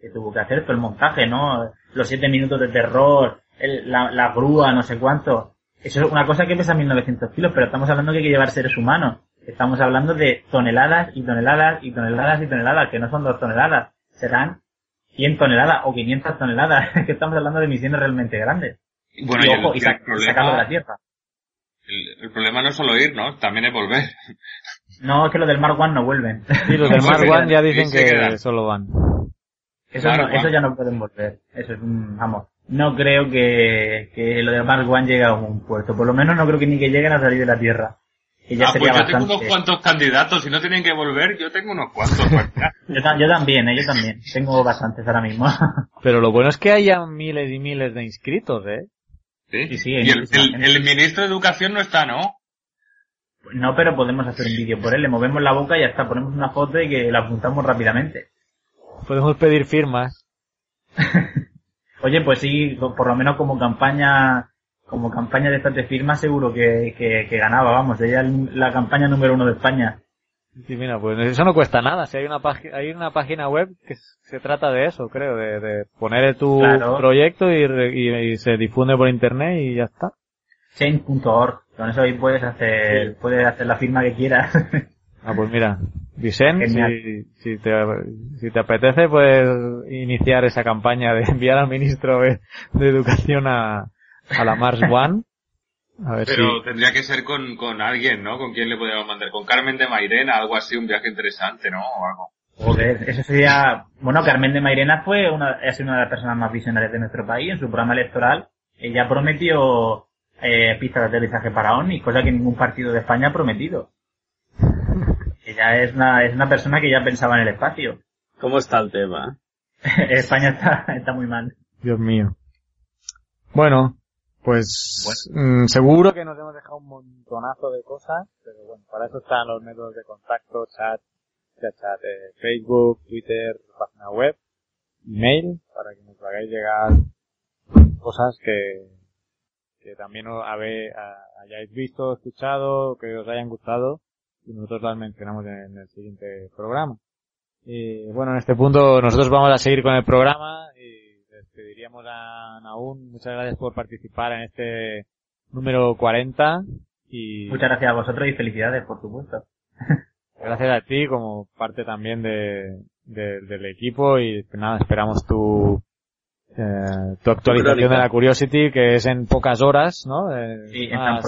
que tuvo que hacer, todo el montaje, ¿no? Los siete minutos de terror, el- la, la grúa, no sé cuánto. Eso es una cosa que pesa 1900 kilos, pero estamos hablando que hay que llevar seres humanos. Estamos hablando de toneladas y toneladas y toneladas y toneladas, que no son dos toneladas, serán 100 toneladas o 500 toneladas, que estamos hablando de misiones realmente grandes. Y Bueno, y, ojo, y, y sa- el y sacarlo de la Tierra. El, el problema no es solo ir, ¿no? También es volver. No, es que los del Mark One no vuelven. Sí, los del Mark One ya dicen que solo van. Eso, no, eso ya no pueden volver. Eso es un, vamos. No creo que, que lo de Mark One llegue a un puerto. Por lo menos no creo que ni que lleguen a salir de la Tierra. Que ya ah, sería pues yo tengo unos cuantos candidatos. Si no tienen que volver, yo tengo unos cuantos. ya. Yo, ta- yo también, eh, yo también. Tengo bastantes ahora mismo. Pero lo bueno es que haya miles y miles de inscritos, ¿eh? ¿Sí? Sí, sí, y el, ministro de Educación no está, ¿no? no, pero podemos hacer un vídeo por él. Le movemos la boca y ya está. Ponemos una foto y que la apuntamos rápidamente. Podemos pedir firmas. Oye, pues sí, por lo menos como campaña, como campaña de estas de firmas seguro que, que, que ganaba, vamos. Ella es la campaña número uno de España. Sí, mira, pues eso no cuesta nada. Si hay una página, hay una página web que se trata de eso, creo, de, de poner tu Claro. proyecto y, y- y se difunde por internet y ya está. Change.org. Con eso ahí puedes hacer, puedes hacer la firma que quieras. Ah, pues mira, Vicente, si, si te, si te apetece, puedes iniciar esa campaña de enviar al ministro de, de Educación a, a la Mars One. A ver Pero si... tendría que ser con, con alguien, ¿no? ¿Con quién le podríamos mandar? Con Carmen de Mairena, algo así, un viaje interesante, ¿no? O algo. Joder, eso sería... Bueno, Carmen de Mairena fue una, ha sido una de las personas más visionarias de nuestro país. En su programa electoral, ella prometió eh, pistas de aterrizaje para OVNI, cosa que ningún partido de España ha prometido. Ella es una, es una persona que ya pensaba en el espacio. ¿Cómo está el tema? España está, está muy mal. Dios mío. Bueno, pues mm, seguro que nos hemos dejado un montonazo de cosas, pero bueno, para eso están los métodos de contacto, chat, chat, chat, eh, Facebook, Twitter, página web, email, para que nos hagáis llegar cosas que, que también os habe- a- hayáis visto, escuchado, que os hayan gustado, y nosotros las mencionamos en, en el siguiente programa. Y bueno, en este punto nosotros vamos a seguir con el programa y les pediríamos a Naún muchas gracias por participar en este número 40 y Muchas gracias a vosotros y felicidades, por supuesto. gracias a ti como parte también de, de- del equipo y nada, esperamos tu eh, tu actualización de la Curiosity que es en pocas horas, ¿no? Eh, Sí, en a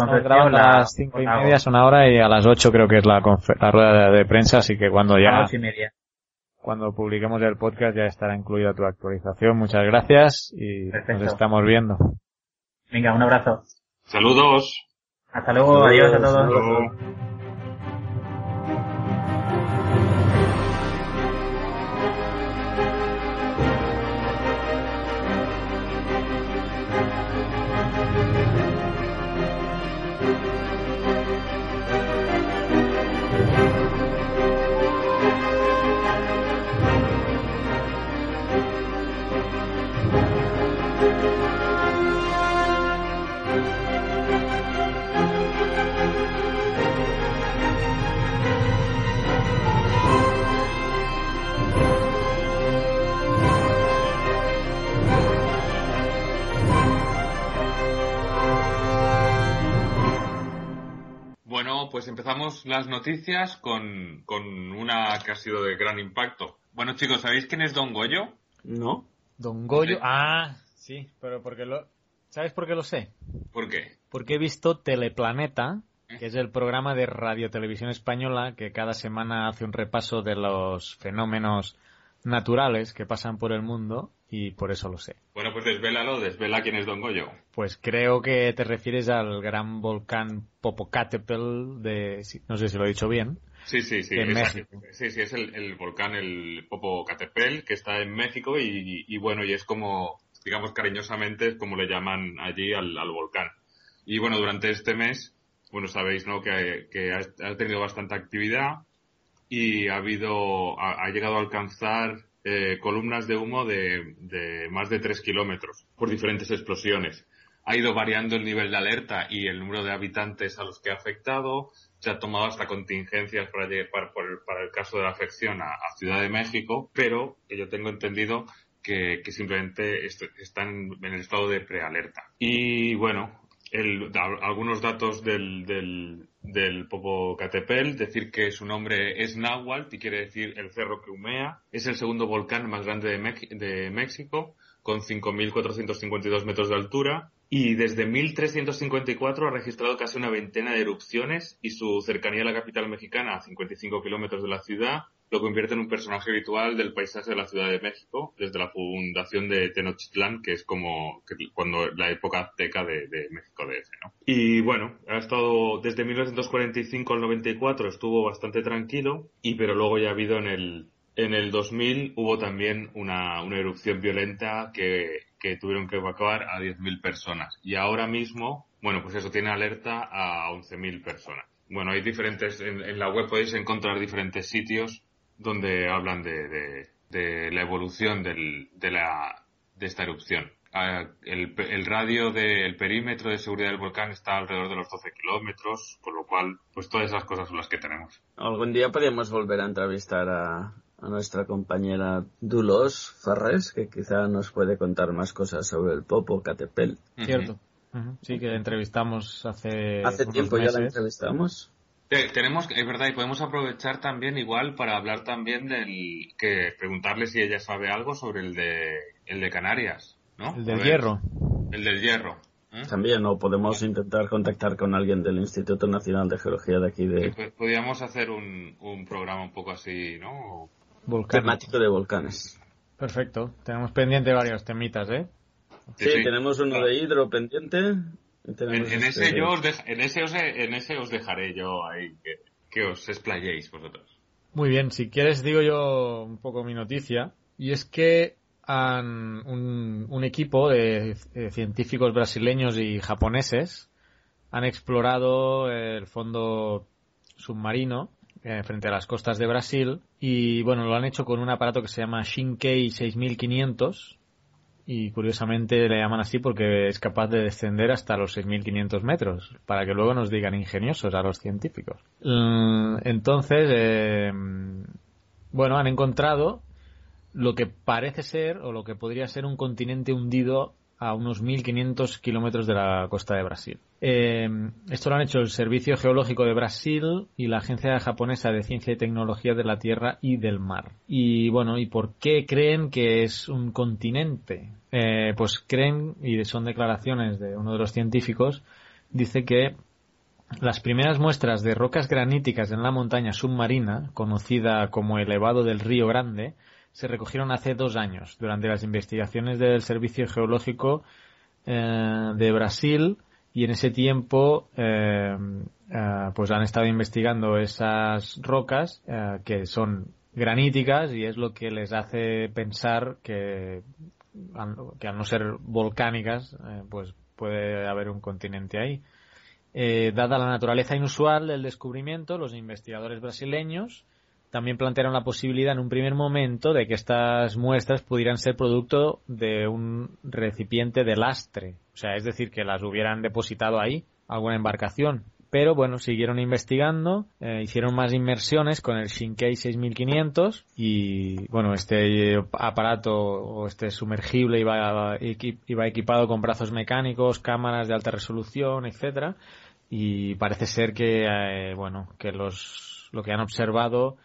la- las cinco y media, son ahora y a las ocho creo que es la, la rueda de, de prensa, así que cuando A ya las ocho y media. Cuando publiquemos el podcast ya estará incluida tu actualización. Muchas gracias y Perfecto. nos estamos viendo. Venga, un abrazo. Saludos. Hasta luego, adiós a todos. Saludos. Bueno, pues empezamos las noticias con, con una que ha sido de gran impacto. Bueno, chicos, ¿sabéis quién es Don Goyo? ¿No? Don Goyo- ah, sí, pero porque lo, ¿sabes por qué lo sé? ¿Por qué? Porque he visto Teleplaneta, que es el programa de Radio Televisión Española que cada semana hace un repaso de los fenómenos naturales que pasan por el mundo y por eso lo sé. Bueno, pues desvélalo, desvela quién es Don Goyo. Pues creo que te refieres al gran volcán Popocatépetl de, no sé si lo he dicho bien, Sí, sí, sí. En es- México. Sí, sí, es el, el volcán, el Popocatépetl, que está en México y, y bueno, y es como, digamos cariñosamente, es como le llaman allí al, al volcán. Y bueno, durante este mes, bueno, sabéis, ¿no? Que, que ha, ha tenido bastante actividad y ha habido, ha, ha llegado a alcanzar eh, columnas de humo de, de más de tres kilómetros por diferentes explosiones. ha ido variando el nivel de alerta y el número de habitantes a los que ha afectado. Se ha tomado hasta contingencias para, para, para el caso de la afección a, a, Ciudad de México, pero que yo tengo entendido que, que simplemente están en el estado de prealerta. Y bueno, el, algunos datos del, del, del decir que su nombre es Nahuatl y quiere decir el cerro que humea. Es el segundo volcán más grande de, de México, con 5.452 metros de altura. Y desde 1354 ha registrado casi una veintena de erupciones y su cercanía a la capital mexicana, a 55 kilómetros de la ciudad, lo convierte en un personaje habitual del paisaje de la Ciudad de México desde la fundación de Tenochtitlán, que es como que cuando la época azteca de, de México DF, ¿no? Y bueno, ha estado desde 1945 al 94 estuvo bastante tranquilo y pero luego ya ha habido en el en el 2000 hubo también una, una erupción violenta que, que tuvieron que evacuar a 10.000 personas y ahora mismo, bueno, pues eso tiene alerta a 11.000 personas. Bueno, hay diferentes, en, en la web podéis encontrar diferentes sitios donde hablan de, de, de la evolución del, de, la, de esta erupción. El, el radio del perímetro de seguridad del volcán está alrededor de los 12 kilómetros, con lo cual, pues todas esas cosas son las que tenemos. Algún día podríamos volver a entrevistar a, a nuestra compañera Dulos Farres, que quizá nos puede contar más cosas sobre el Popo Catepel. Cierto. Uh -huh. Sí, que la entrevistamos hace. Hace tiempo meses. ya la entrevistamos. Tenemos, es verdad, y podemos aprovechar también igual para hablar también del, que preguntarle si ella sabe algo sobre el de, el de Canarias, ¿no? El del ver, hierro. El del hierro. ¿eh? También, o podemos intentar contactar con alguien del Instituto Nacional de Geología de aquí de... Sí, podríamos hacer un, un programa un poco así, ¿no? Temático de volcanes. Perfecto. Tenemos pendiente varios temitas, ¿eh? Sí, sí, tenemos uno de hidro pendiente, en, en, ese este... yo os de, en ese os en ese os dejaré yo ahí que, que, os explayéis vosotros. Muy bien, si quieres digo yo un poco mi noticia y es que han, un, un, equipo de, de, científicos brasileños y japoneses han explorado el fondo submarino eh, frente a las costas de Brasil y bueno, lo han hecho con un aparato que se llama Shinkei 6500 y curiosamente le llaman así porque es capaz de descender hasta los 6.500 metros, para que luego nos digan ingeniosos a los científicos. Entonces, eh, bueno, han encontrado lo que parece ser o lo que podría ser un continente hundido a unos 1.500 kilómetros de la costa de Brasil. Eh, esto lo han hecho el Servicio Geológico de Brasil y la Agencia Japonesa de Ciencia y Tecnología de la Tierra y del Mar. Y bueno, ¿y por qué creen que es un continente? Eh, pues creen, y son declaraciones de uno de los científicos, dice que las primeras muestras de rocas graníticas en la montaña submarina, conocida como elevado del Río Grande, se recogieron hace dos años durante las investigaciones del Servicio Geológico eh, de Brasil y en ese tiempo eh, eh, pues han estado investigando esas rocas eh, que son graníticas y es lo que les hace pensar que, que al no ser volcánicas eh, pues puede haber un continente ahí. dada la naturaleza inusual del descubrimiento, los investigadores brasileños también plantearon la posibilidad en un primer momento de que estas muestras pudieran ser producto de un recipiente de lastre, o sea, es decir, que las hubieran depositado ahí, alguna embarcación. Pero bueno, siguieron investigando, eh, hicieron más inmersiones con el Shinkei 6500 y bueno, este aparato o este sumergible iba, iba equipado con brazos mecánicos, cámaras de alta resolución, etcétera y parece ser que eh, bueno, que los lo que han observado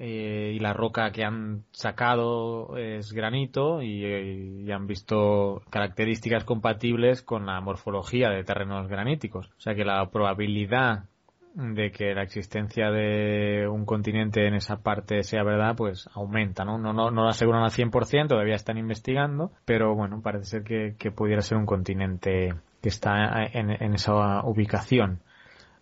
eh, y la roca que han sacado es granito y, han visto características compatibles con la morfología de terrenos graníticos. O sea que la probabilidad de que la existencia de un continente en esa parte sea verdad, pues aumenta, ¿no? No, no, no lo aseguran al 100%, todavía están investigando, pero bueno, parece ser que, que pudiera ser un continente que está en, en esa ubicación.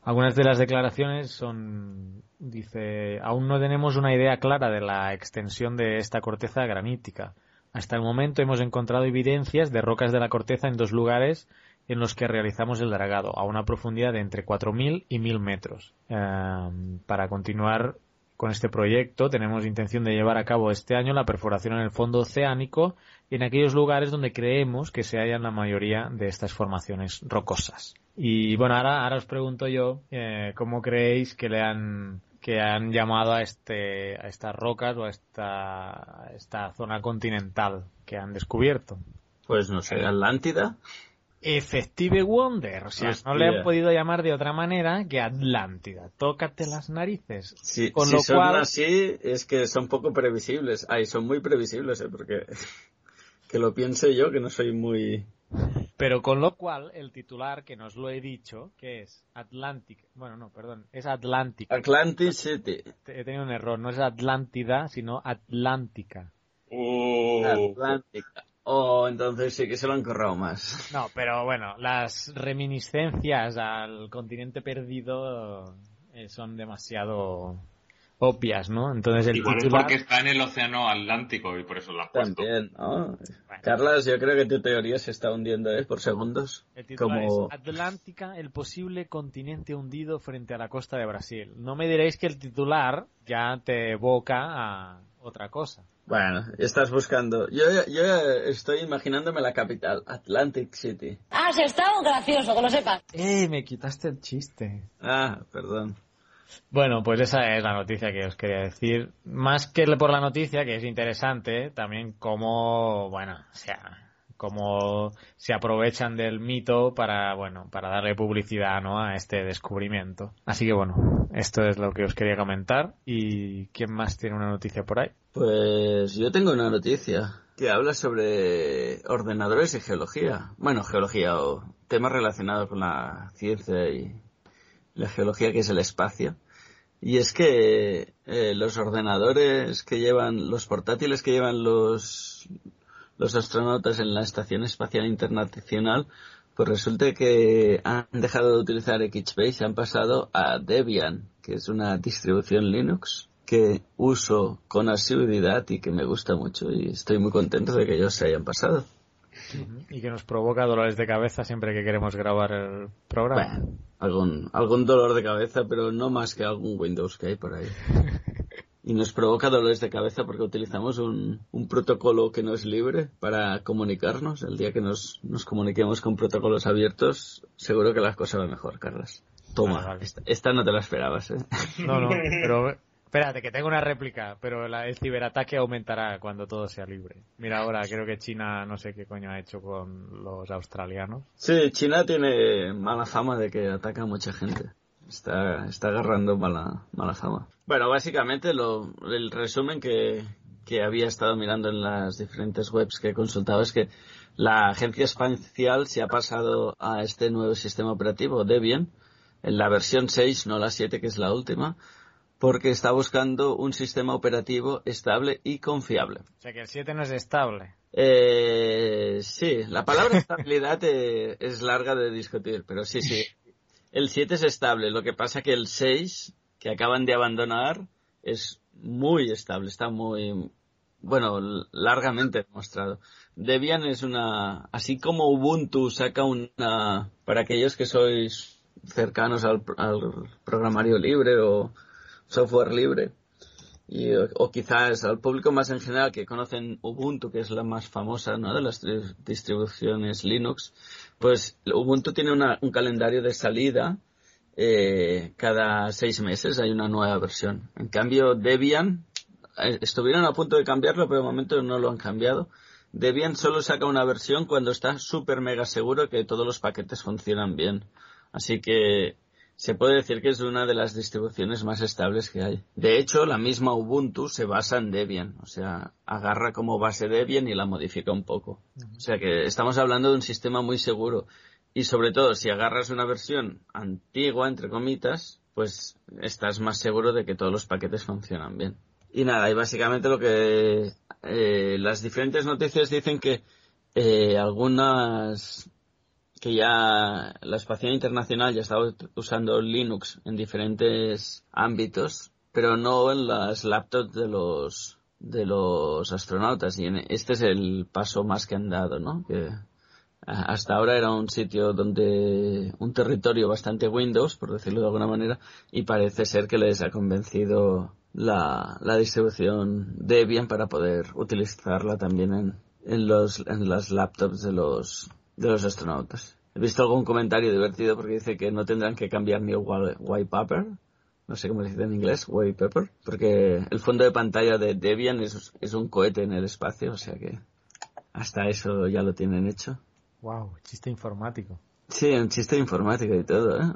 Algunas de las declaraciones son, dice, aún no tenemos una idea clara de la extensión de esta corteza granítica. Hasta el momento hemos encontrado evidencias de rocas de la corteza en dos lugares en los que realizamos el dragado, a una profundidad de entre 4.000 y 1.000 metros. Eh, para continuar con este proyecto tenemos intención de llevar a cabo este año la perforación en el fondo oceánico en aquellos lugares donde creemos que se hallan la mayoría de estas formaciones rocosas. Y bueno, ahora, ahora os pregunto yo, eh, ¿cómo creéis que le han que han llamado a este a estas rocas o a esta, a esta zona continental que han descubierto? Pues no sé, Atlántida. Effective Wonder, o sea, no le han podido llamar de otra manera que Atlántida. Tócate las narices. Si, Con si lo son cual- así, es que son poco previsibles. Ay, son muy previsibles, ¿eh? Porque que lo piense yo, que no soy muy... Pero con lo cual, el titular, que nos lo he dicho, que es Atlantic, bueno, no, perdón, es Atlantic. Atlantic City. He tenido un error, no es Atlántida, sino Atlántica. Uh, Atlántica. Oh, entonces sí que se lo han corrado más. No, pero bueno, las reminiscencias al continente perdido eh, son demasiado obvias, ¿no? Entonces el igual es titular... porque está en el océano Atlántico y por eso lo has puesto. También, ¿no? Bueno. Carlas, yo creo que tu teoría se está hundiendo, ¿eh? Por segundos. El titular Como... es Atlántica, el posible continente hundido frente a la costa de Brasil. No me diréis que el titular ya te evoca a otra cosa. Bueno, estás buscando... Yo, yo estoy imaginándome la capital, Atlantic City. Has estado gracioso, que lo sepas. ¡Eh! Me quitaste el chiste. Ah, perdón. Bueno, pues esa es la noticia que os quería decir. Más que por la noticia, que es interesante, también cómo, bueno, o sea, cómo se aprovechan del mito para, bueno, para darle publicidad, ¿no? A este descubrimiento. Así que bueno, esto es lo que os quería comentar. ¿Y quién más tiene una noticia por ahí? Pues yo tengo una noticia que habla sobre ordenadores y geología. Bueno, geología o temas relacionados con la ciencia y la geología que es el espacio. Y es que eh, los ordenadores que llevan, los portátiles que llevan los, los astronautas en la Estación Espacial Internacional, pues resulta que han dejado de utilizar Xbase han pasado a Debian, que es una distribución Linux que uso con asiduidad y que me gusta mucho y estoy muy contento de que ellos se hayan pasado. Y que nos provoca dolores de cabeza siempre que queremos grabar el programa. Bueno, algún, algún dolor de cabeza, pero no más que algún Windows que hay por ahí. Y nos provoca dolores de cabeza porque utilizamos un, un protocolo que no es libre para comunicarnos. El día que nos, nos comuniquemos con protocolos abiertos, seguro que las cosas van mejor, Carlos. Toma, Vale, vale. Esta, esta no te la esperabas, ¿eh? No, no, pero espérate, que tengo una réplica, pero la- el ciberataque aumentará cuando todo sea libre. Mira, ahora creo que China no sé qué coño ha hecho con los australianos. Sí, China tiene mala fama de que ataca a mucha gente. Está, está agarrando mala, mala fama. Bueno, básicamente lo, el resumen que, que había estado mirando en las diferentes webs que he consultado es que la agencia espacial se ha pasado a este nuevo sistema operativo, Debian, en la versión 6, no la 7 que es la última, porque está buscando un sistema operativo estable y confiable. O sea que el 7 no es estable. Eh, sí, la palabra estabilidad eh, es larga de discutir, pero sí, sí. El 7 es estable, lo que pasa que el 6, que acaban de abandonar, es muy estable, está muy, bueno, largamente demostrado. Debian es una, así como Ubuntu saca una, para aquellos que sois cercanos al, al programario libre o software libre, y, o, o quizás al público más en general que conocen Ubuntu, que es la más famosa ¿no? de las tri- distribuciones Linux, pues Ubuntu tiene una- un calendario de salida eh, cada seis meses hay una nueva versión. En cambio, Debian eh, estuvieron a punto de cambiarlo, pero de momento no lo han cambiado. Debian solo saca una versión cuando está súper mega seguro que todos los paquetes funcionan bien. Así que se puede decir que es una de las distribuciones más estables que hay. De hecho, la misma Ubuntu se basa en Debian, o sea, agarra como base Debian y la modifica un poco. O sea que estamos hablando de un sistema muy seguro. Y sobre todo, si agarras una versión antigua, entre comitas, pues estás más seguro de que todos los paquetes funcionan bien. Y nada, y básicamente lo que eh, las diferentes noticias dicen que eh, algunas que ya la Espacial Internacional ya estaba usando Linux en diferentes ámbitos, pero no en las laptops de los de los astronautas y este es el paso más que han dado, ¿no? Que hasta ahora era un sitio donde un territorio bastante Windows, por decirlo de alguna manera, y parece ser que les ha convencido la, la distribución Debian para poder utilizarla también en, en los en las laptops de los de los astronautas. He visto algún comentario divertido porque dice que no tendrán que cambiar ni el white paper, no sé cómo se dice en inglés, white paper, porque el fondo de pantalla de Debian es, es un cohete en el espacio, o sea que hasta eso ya lo tienen hecho. Wow, chiste informático. Sí, un chiste informático y todo, ¿eh?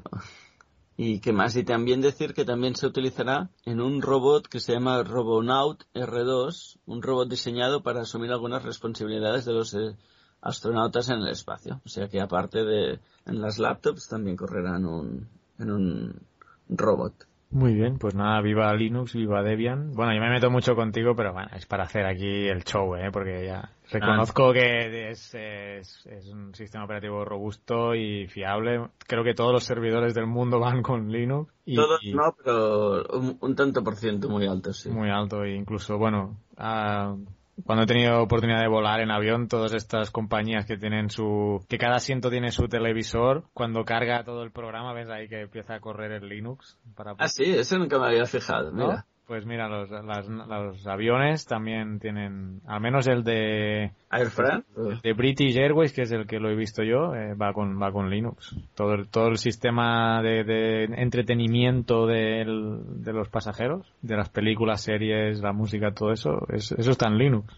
Y qué más, y también decir que también se utilizará en un robot que se llama Robonaut R2, un robot diseñado para asumir algunas responsabilidades de los eh, astronautas en el espacio. O sea que aparte de en las laptops también correrán un, en un robot. Muy bien, pues nada, viva Linux, viva Debian. Bueno, yo me meto mucho contigo, pero bueno, es para hacer aquí el show, ¿eh? Porque ya reconozco que es, es, es, un sistema operativo robusto y fiable. Creo que todos los servidores del mundo van con Linux. Y, todos no, pero un, tanto por ciento muy alto, sí. Muy alto, e incluso, bueno, uh, cuando he tenido oportunidad de volar en avión, todas estas compañías que tienen su, que cada asiento tiene su televisor, cuando carga todo el programa, ves ahí que empieza a correr el Linux. Para... Ah, sí, eso nunca me había fijado, mira. Pues mira, los, los aviones también tienen, al menos el de... Air France. El de British Airways, que es el que lo he visto yo, eh, va con va con Linux. Todo el, todo el sistema de, de entretenimiento del, de los pasajeros, de las películas, series, la música, todo eso, es, eso está en Linux.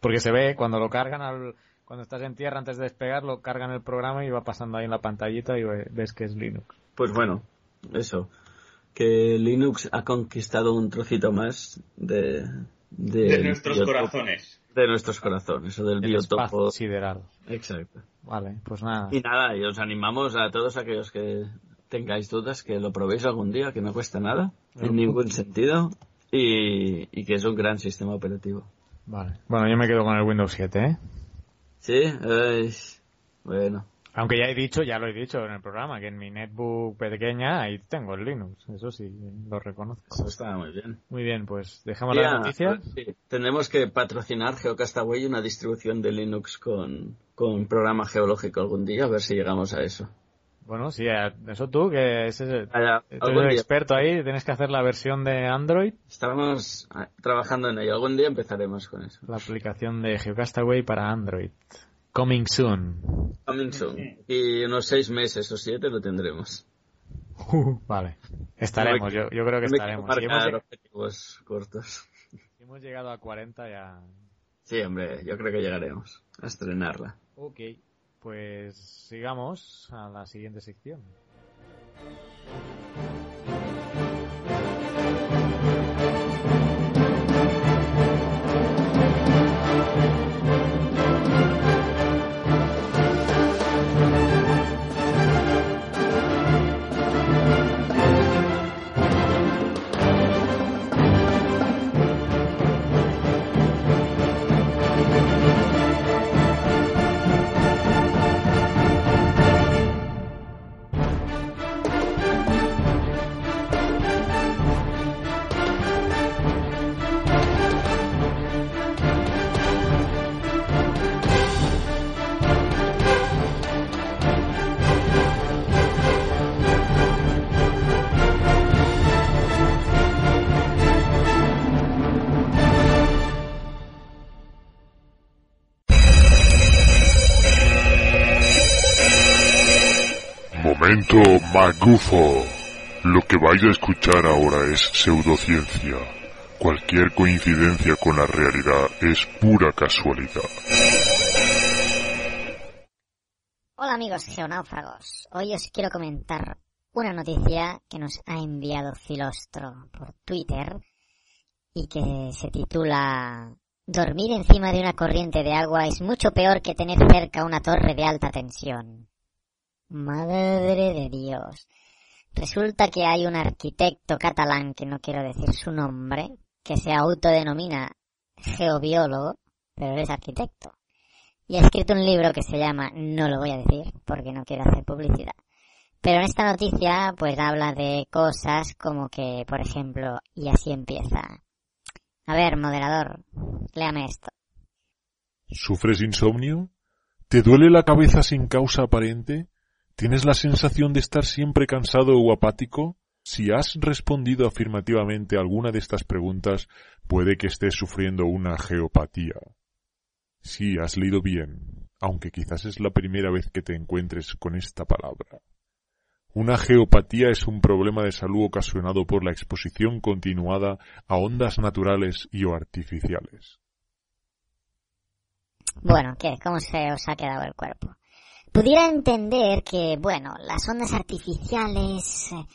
Porque se ve cuando lo cargan al, cuando estás en tierra antes de despegar, lo cargan el programa y va pasando ahí en la pantallita y ves que es Linux. Pues bueno, eso que Linux ha conquistado un trocito más de... De, nuestros corazones. De nuestros corazones, o del biotopo. sideral. Exacto. Vale, pues nada. Y nada, y os animamos a todos aquellos que tengáis dudas que lo probéis algún día, que no cuesta nada, en ningún sentido, y, y que es un gran sistema operativo. Vale. Bueno, yo me quedo con el Windows 7, ¿eh? Sí, bueno. Aunque ya he dicho, ya lo he dicho en el programa, que en mi netbook pequeña ahí tengo el Linux. Eso sí, lo reconozco. Eso está muy bien. Muy bien, pues dejamos la noticia. Pues sí. Tenemos que patrocinar GeoCastaway una distribución de Linux con, con programa geológico algún día, a ver si llegamos a eso. Bueno, sí, eso tú, que es, eres experto ahí, tienes que hacer la versión de Android. Estamos ah, trabajando en ello, algún día empezaremos con eso. La aplicación de GeoCastaway para Android. Coming soon. Coming soon. Y unos seis meses o siete lo tendremos. vale. Estaremos, yo, yo creo que estaremos. Si hemos, objetivos cortos. Si hemos llegado a 40 ya... Sí, hombre, yo creo que llegaremos a estrenarla. Ok, pues sigamos a la siguiente sección. Magufo. Lo que vais a escuchar ahora es pseudociencia. Cualquier coincidencia con la realidad es pura casualidad. Hola amigos geonáufragos. Hoy os quiero comentar una noticia que nos ha enviado Filostro por Twitter y que se titula Dormir encima de una corriente de agua es mucho peor que tener cerca una torre de alta tensión. Madre de Dios. Resulta que hay un arquitecto catalán, que no quiero decir su nombre, que se autodenomina geobiólogo, pero es arquitecto. Y ha escrito un libro que se llama, no lo voy a decir, porque no quiero hacer publicidad. Pero en esta noticia, pues habla de cosas como que, por ejemplo, y así empieza. A ver, moderador, léame esto. ¿Sufres insomnio? ¿Te duele la cabeza sin causa aparente? ¿Tienes la sensación de estar siempre cansado o apático? Si has respondido afirmativamente a alguna de estas preguntas, puede que estés sufriendo una geopatía. Sí, has leído bien, aunque quizás es la primera vez que te encuentres con esta palabra. Una geopatía es un problema de salud ocasionado por la exposición continuada a ondas naturales y o artificiales. Bueno, ¿qué? ¿Cómo se os ha quedado el cuerpo? Pudiera entender que, bueno, las ondas artificiales eh,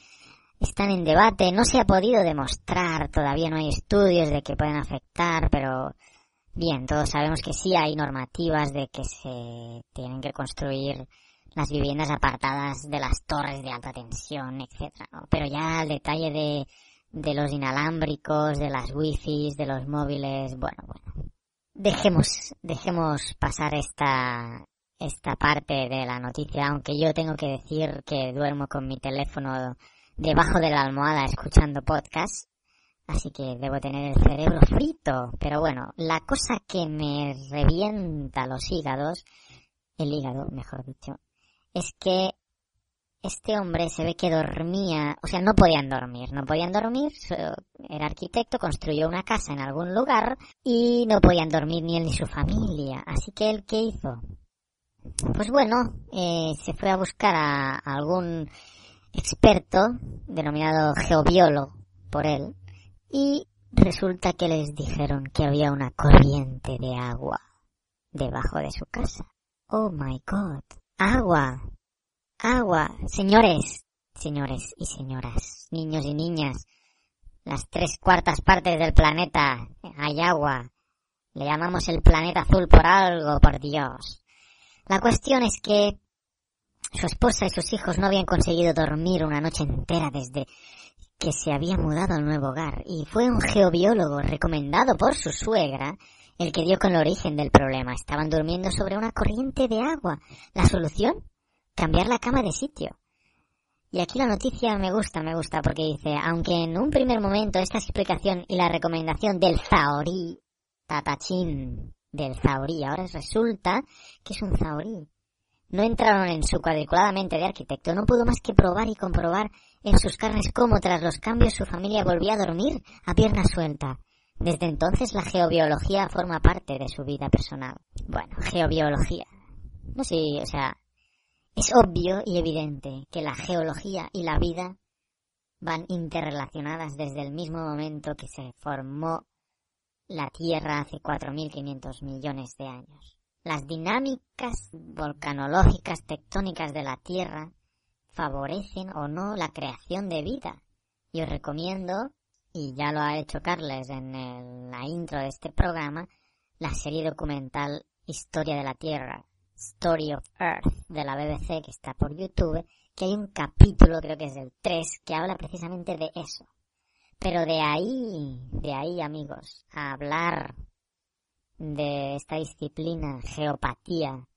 están en debate, no se ha podido demostrar, todavía no hay estudios de que pueden afectar, pero bien, todos sabemos que sí hay normativas de que se tienen que construir las viviendas apartadas de las torres de alta tensión, etcétera, ¿no? Pero ya el detalle de, de los inalámbricos, de las wifis, de los móviles, bueno, bueno. Dejemos, dejemos pasar esta, esta parte de la noticia, aunque yo tengo que decir que duermo con mi teléfono debajo de la almohada escuchando podcast, así que debo tener el cerebro frito. Pero bueno, la cosa que me revienta los hígados, el hígado, mejor dicho, es que este hombre se ve que dormía, o sea, no podían dormir, no podían dormir, era arquitecto, construyó una casa en algún lugar y no podían dormir ni él ni su familia. Así que él, ¿qué hizo? Pues bueno, eh, se fue a buscar a, a algún experto, denominado geobiólogo por él, y resulta que les dijeron que había una corriente de agua debajo de su casa. Oh my god. Agua. Agua. Señores, señores y señoras, niños y niñas, las tres cuartas partes del planeta hay agua. Le llamamos el planeta azul por algo, por Dios. La cuestión es que su esposa y sus hijos no habían conseguido dormir una noche entera desde que se había mudado al nuevo hogar y fue un geobiólogo recomendado por su suegra el que dio con el origen del problema. Estaban durmiendo sobre una corriente de agua. ¿La solución? Cambiar la cama de sitio. Y aquí la noticia me gusta, me gusta, porque dice, aunque en un primer momento esta explicación y la recomendación del Zaorí, Tatachín, del Zaorí, ahora resulta que es un Zaorí. No entraron en su cuadriculadamente de arquitecto, no pudo más que probar y comprobar en sus carnes cómo tras los cambios su familia volvía a dormir a pierna suelta. Desde entonces la geobiología forma parte de su vida personal. Bueno, geobiología. No sé, o sea, es obvio y evidente que la geología y la vida van interrelacionadas desde el mismo momento que se formó la Tierra hace 4.500 millones de años. Las dinámicas volcanológicas tectónicas de la Tierra favorecen o no la creación de vida. Y os recomiendo y ya lo ha hecho Carles en el, la intro de este programa, la serie documental Historia de la Tierra, Story of Earth, de la BBC, que está por YouTube, que hay un capítulo, creo que es el 3, que habla precisamente de eso. Pero de ahí, de ahí, amigos, a hablar de esta disciplina, geopatía,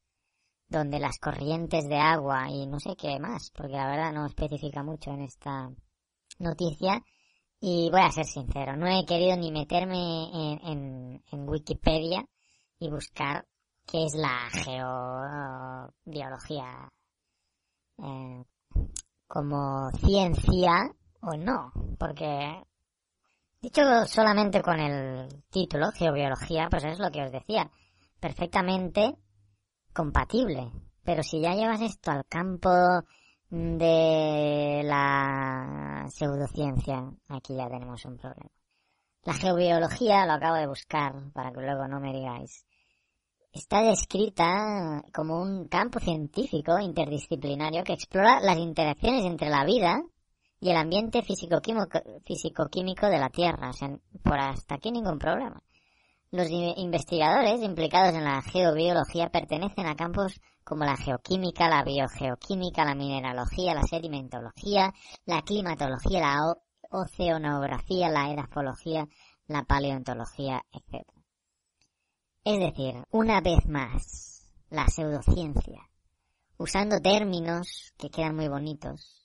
donde las corrientes de agua y no sé qué más, porque la verdad no especifica mucho en esta noticia, y voy a ser sincero, no he querido ni meterme en, Wikipedia y buscar qué es la geobiología eh, como ciencia o no, porque dicho solamente con el título geobiología, pues es lo que os decía, perfectamente compatible, pero si ya llevas esto al campo de la pseudociencia, aquí ya tenemos un problema. La geobiología, lo acabo de buscar para que luego no me digáis, está descrita como un campo científico interdisciplinario que explora las interacciones entre la vida y el ambiente físico-químico de la Tierra. O sea, por hasta aquí ningún problema. Los investigadores implicados en la geobiología pertenecen a campos como la geoquímica, la biogeoquímica, la mineralogía, la sedimentología, la climatología, la oceanografía, la edafología, la paleontología, etc. Es decir, una vez más, la pseudociencia, usando términos que quedan muy bonitos,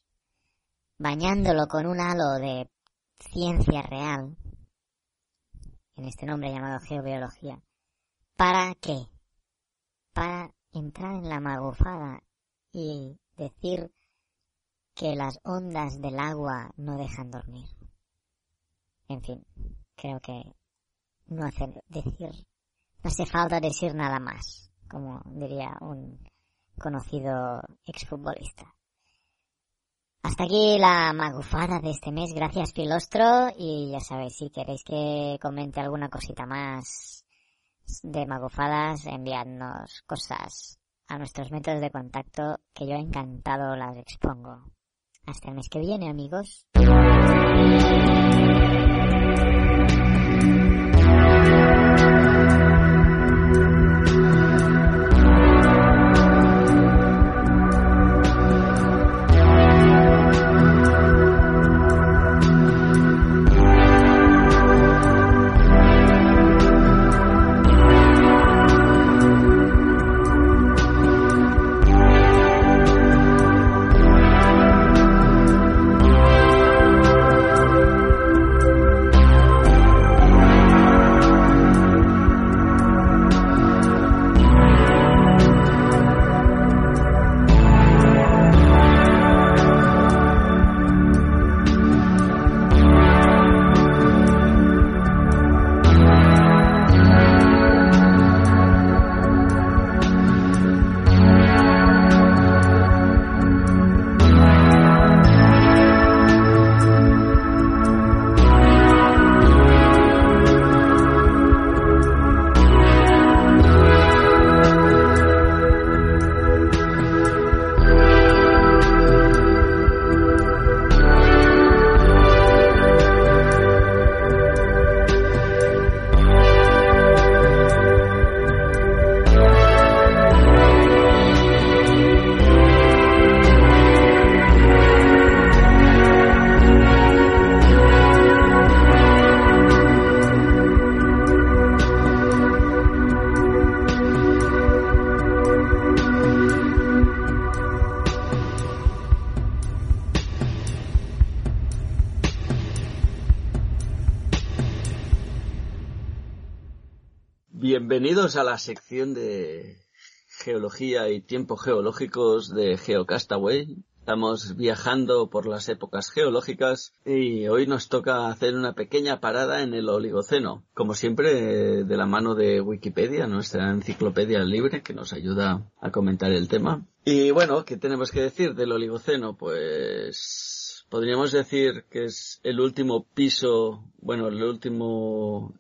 bañándolo con un halo de ciencia real, en este nombre llamado geobiología. ¿Para qué? Para entrar en la magufada y decir que las ondas del agua no dejan dormir. En fin, creo que no hace decir, no hace falta decir nada más, como diría un conocido exfutbolista. Hasta aquí la magufada de este mes, gracias Pilostro, y ya sabéis, si queréis que comente alguna cosita más de magufadas, enviadnos cosas a nuestros métodos de contacto, que yo encantado las expongo. Hasta el mes que viene, amigos. Bienvenidos a la sección de geología y tiempos geológicos de GeoCastaway. Estamos viajando por las épocas geológicas y hoy nos toca hacer una pequeña parada en el Oligoceno, como siempre de la mano de Wikipedia, nuestra enciclopedia libre que nos ayuda a comentar el tema. Y bueno, ¿qué tenemos que decir del Oligoceno? Pues podríamos decir que es el último piso, bueno, el último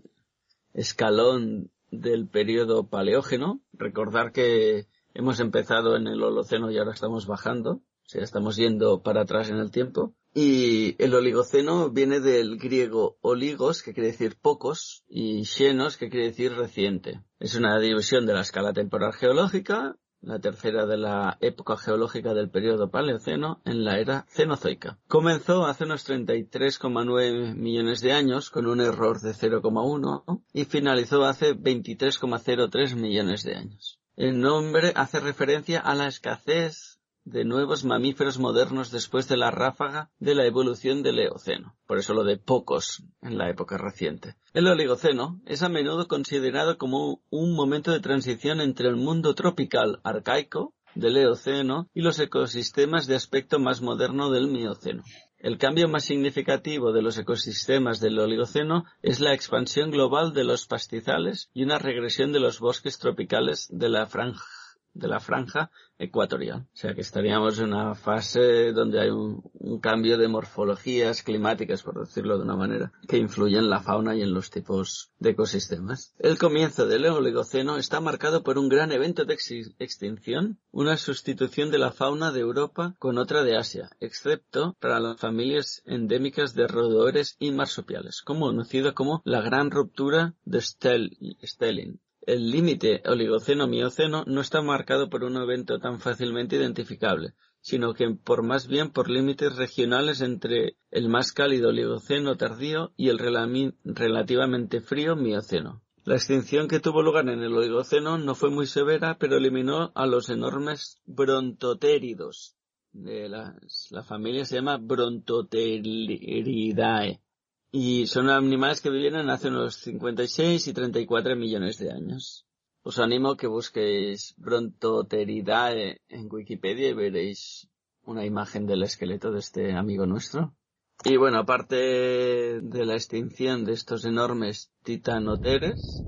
escalón del periodo paleógeno. Recordar que hemos empezado en el Holoceno y ahora estamos bajando, o sea, estamos yendo para atrás en el tiempo. Y el Oligoceno viene del griego oligos, que quiere decir pocos, y xenos, que quiere decir reciente. Es una división de la escala temporal geológica, la tercera de la época geológica del periodo Paleoceno en la era Cenozoica. Comenzó hace unos 33,9 millones de años con un error de 0,1 y finalizó hace 23,03 millones de años. El nombre hace referencia a la escasez de nuevos mamíferos modernos después de la ráfaga de la evolución del Eoceno. Por eso lo de pocos en la época reciente. El Oligoceno es a menudo considerado como un momento de transición entre el mundo tropical arcaico del Eoceno y los ecosistemas de aspecto más moderno del Mioceno. El cambio más significativo de los ecosistemas del Oligoceno es la expansión global de los pastizales y una regresión de los bosques tropicales de la franja de la franja ecuatorial. O sea que estaríamos en una fase donde hay un, cambio de morfologías climáticas, por decirlo de una manera, que influyen en la fauna y en los tipos de ecosistemas. El comienzo del Oligoceno está marcado por un gran evento de extinción, una sustitución de la fauna de Europa con otra de Asia, excepto para las familias endémicas de roedores y marsupiales, conocido como la gran ruptura de Stelling el límite Oligoceno-Mioceno no está marcado por un evento tan fácilmente identificable, sino que por más bien por límites regionales entre el más cálido Oligoceno tardío y el relativamente frío Mioceno. La extinción que tuvo lugar en el Oligoceno no fue muy severa, pero eliminó a los enormes brontotéridos. De la familia se llama Brontoteridae y son animales que vivieron hace unos 56 y 34 millones de años. os animo a que busquéis Brontoteridae en Wikipedia y veréis una imagen del esqueleto de este amigo nuestro. Y bueno, aparte de la extinción de estos enormes titanoteres,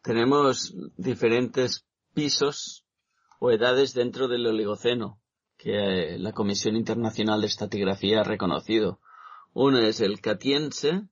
tenemos diferentes pisos o edades dentro del Oligoceno que la Comisión Internacional de Estatigrafía ha reconocido. Uno es el catiense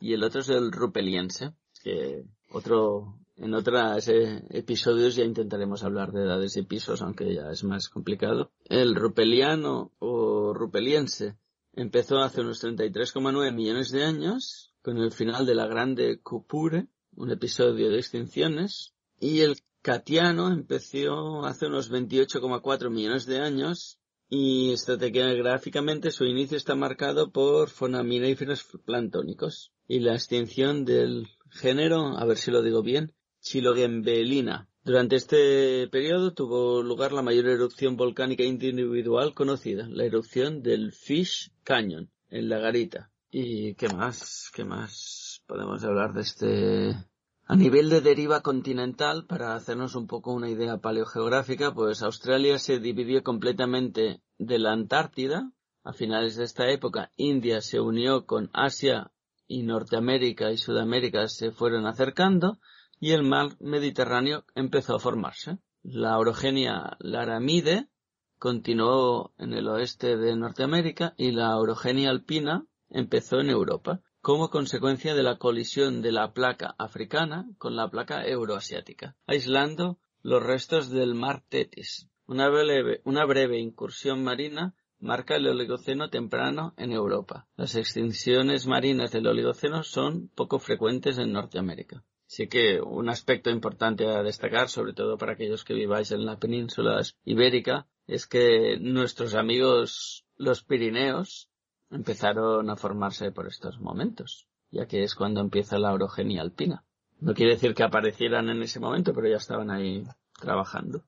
y el otro es el rupeliense, que otro, en otros episodios ya intentaremos hablar de edades y pisos, aunque ya es más complicado. El rupeliano o rupeliense empezó hace unos 33,9 millones de años, con el final de la Grande Cupure, un episodio de extinciones, y el Catiano empezó hace unos 28,4 millones de años y estratigráficamente su inicio está marcado por fonaminíferos planctónicos y la extinción del género, a ver si lo digo bien, Chilogembelina. Durante este periodo tuvo lugar la mayor erupción volcánica individual conocida, la erupción del Fish Canyon en la Garita. ¿Y qué más? ¿Qué más podemos hablar de este a nivel de deriva continental, para hacernos un poco una idea paleogeográfica, pues Australia se dividió completamente de la Antártida. A finales de esta época, India se unió con Asia y Norteamérica y Sudamérica se fueron acercando y el mar Mediterráneo empezó a formarse. La orogenia laramide continuó en el oeste de Norteamérica y la orogenia alpina empezó en Europa como consecuencia de la colisión de la placa africana con la placa euroasiática, aislando los restos del mar Tetis. Una breve, una breve incursión marina marca el Oligoceno temprano en Europa. Las extinciones marinas del Oligoceno son poco frecuentes en Norteamérica. Así que un aspecto importante a destacar, sobre todo para aquellos que viváis en la península ibérica, es que nuestros amigos los Pirineos empezaron a formarse por estos momentos, ya que es cuando empieza la orogenia alpina. No quiere decir que aparecieran en ese momento, pero ya estaban ahí trabajando.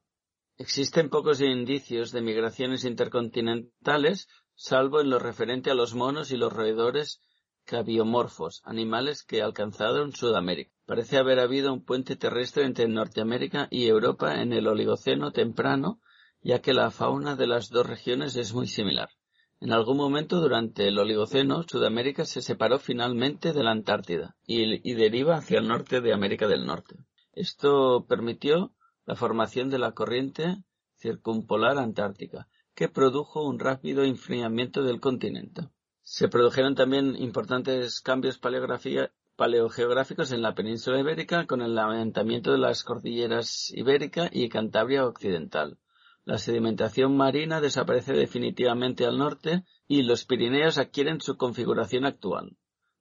Existen pocos indicios de migraciones intercontinentales, salvo en lo referente a los monos y los roedores cabiomorfos, animales que alcanzaron Sudamérica. Parece haber habido un puente terrestre entre Norteamérica y Europa en el Oligoceno temprano, ya que la fauna de las dos regiones es muy similar. En algún momento durante el Oligoceno, Sudamérica se separó finalmente de la Antártida y, deriva hacia el norte de América del Norte. Esto permitió la formación de la corriente circumpolar antártica, que produjo un rápido enfriamiento del continente. Se produjeron también importantes cambios paleogeográficos en la península ibérica con el levantamiento de las cordilleras ibérica y Cantabria occidental la sedimentación marina desaparece definitivamente al norte y los Pirineos adquieren su configuración actual.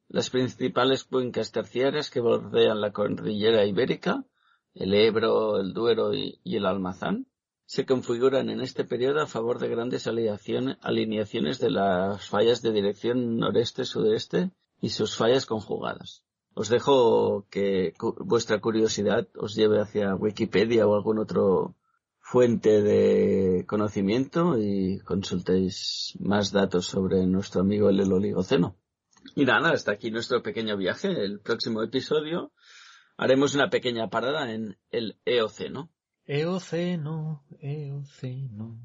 Las principales cuencas terciarias que bordean la cordillera ibérica, el Ebro, el Duero y, el Almazán, se configuran en este periodo a favor de grandes alineaciones de las fallas de dirección noreste-sudeste y sus fallas conjugadas. Os dejo que vuestra curiosidad os lleve hacia Wikipedia o algún otro fuente de conocimiento y consultéis más datos sobre nuestro amigo el Oligoceno. Y nada, hasta aquí nuestro pequeño viaje. El próximo episodio haremos una pequeña parada en el Eoceno. Eoceno, Eoceno.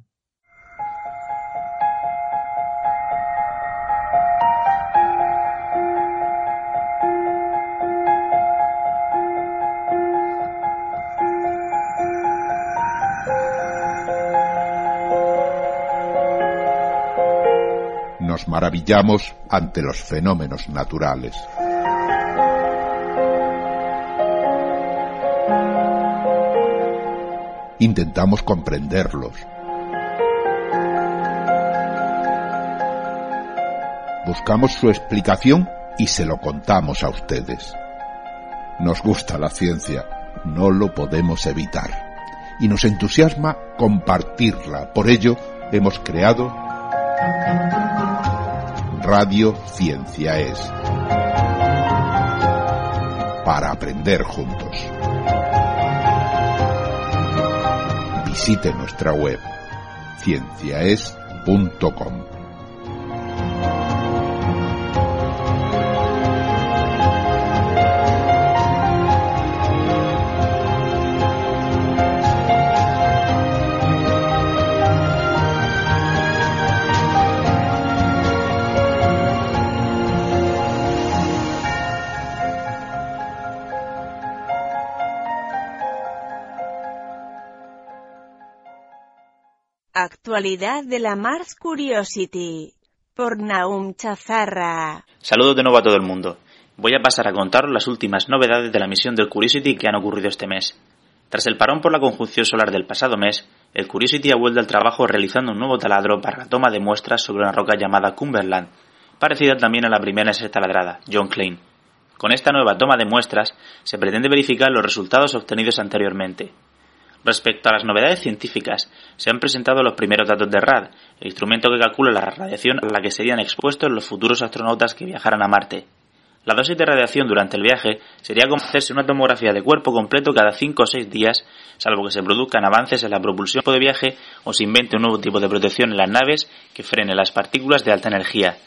Nos maravillamos ante los fenómenos naturales. Intentamos comprenderlos. Buscamos su explicación y se lo contamos a ustedes. Nos gusta la ciencia, no lo podemos evitar. Y nos entusiasma compartirla. Por ello, hemos creado Radio Ciencia es. Para aprender juntos. Visite nuestra web cienciaes.com. Actualidad de la Mars Curiosity por Naum Chazarra. Saludos de nuevo a todo el mundo. Voy a pasar a contaros las últimas novedades de la misión del Curiosity que han ocurrido este mes. Tras el parón por la conjunción solar del pasado mes, el Curiosity ha vuelto al trabajo realizando un nuevo taladro para la toma de muestras sobre una roca llamada Cumberland, parecida también a la primera en ser taladrada, John Klein. Con esta nueva toma de muestras se pretende verificar los resultados obtenidos anteriormente. Respecto a las novedades científicas, se han presentado los primeros datos de RAD, el instrumento que calcula la radiación a la que serían expuestos los futuros astronautas que viajaran a Marte. La dosis de radiación durante el viaje sería como hacerse una tomografía de cuerpo completo cada 5 o 6 días, salvo que se produzcan avances en la propulsión de viaje o se invente un nuevo tipo de protección en las naves que frene las partículas de alta energía.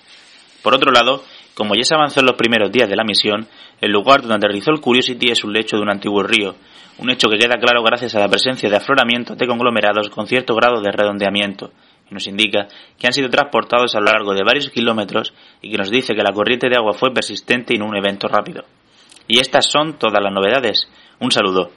Por otro lado, como ya se avanzó en los primeros días de la misión, el lugar donde aterrizó el Curiosity es un lecho de un antiguo río, un hecho que queda claro gracias a la presencia de afloramientos de conglomerados con cierto grado de redondeamiento, y nos indica que han sido transportados a lo largo de varios kilómetros y que nos dice que la corriente de agua fue persistente no un evento rápido. Y estas son todas las novedades. Un saludo.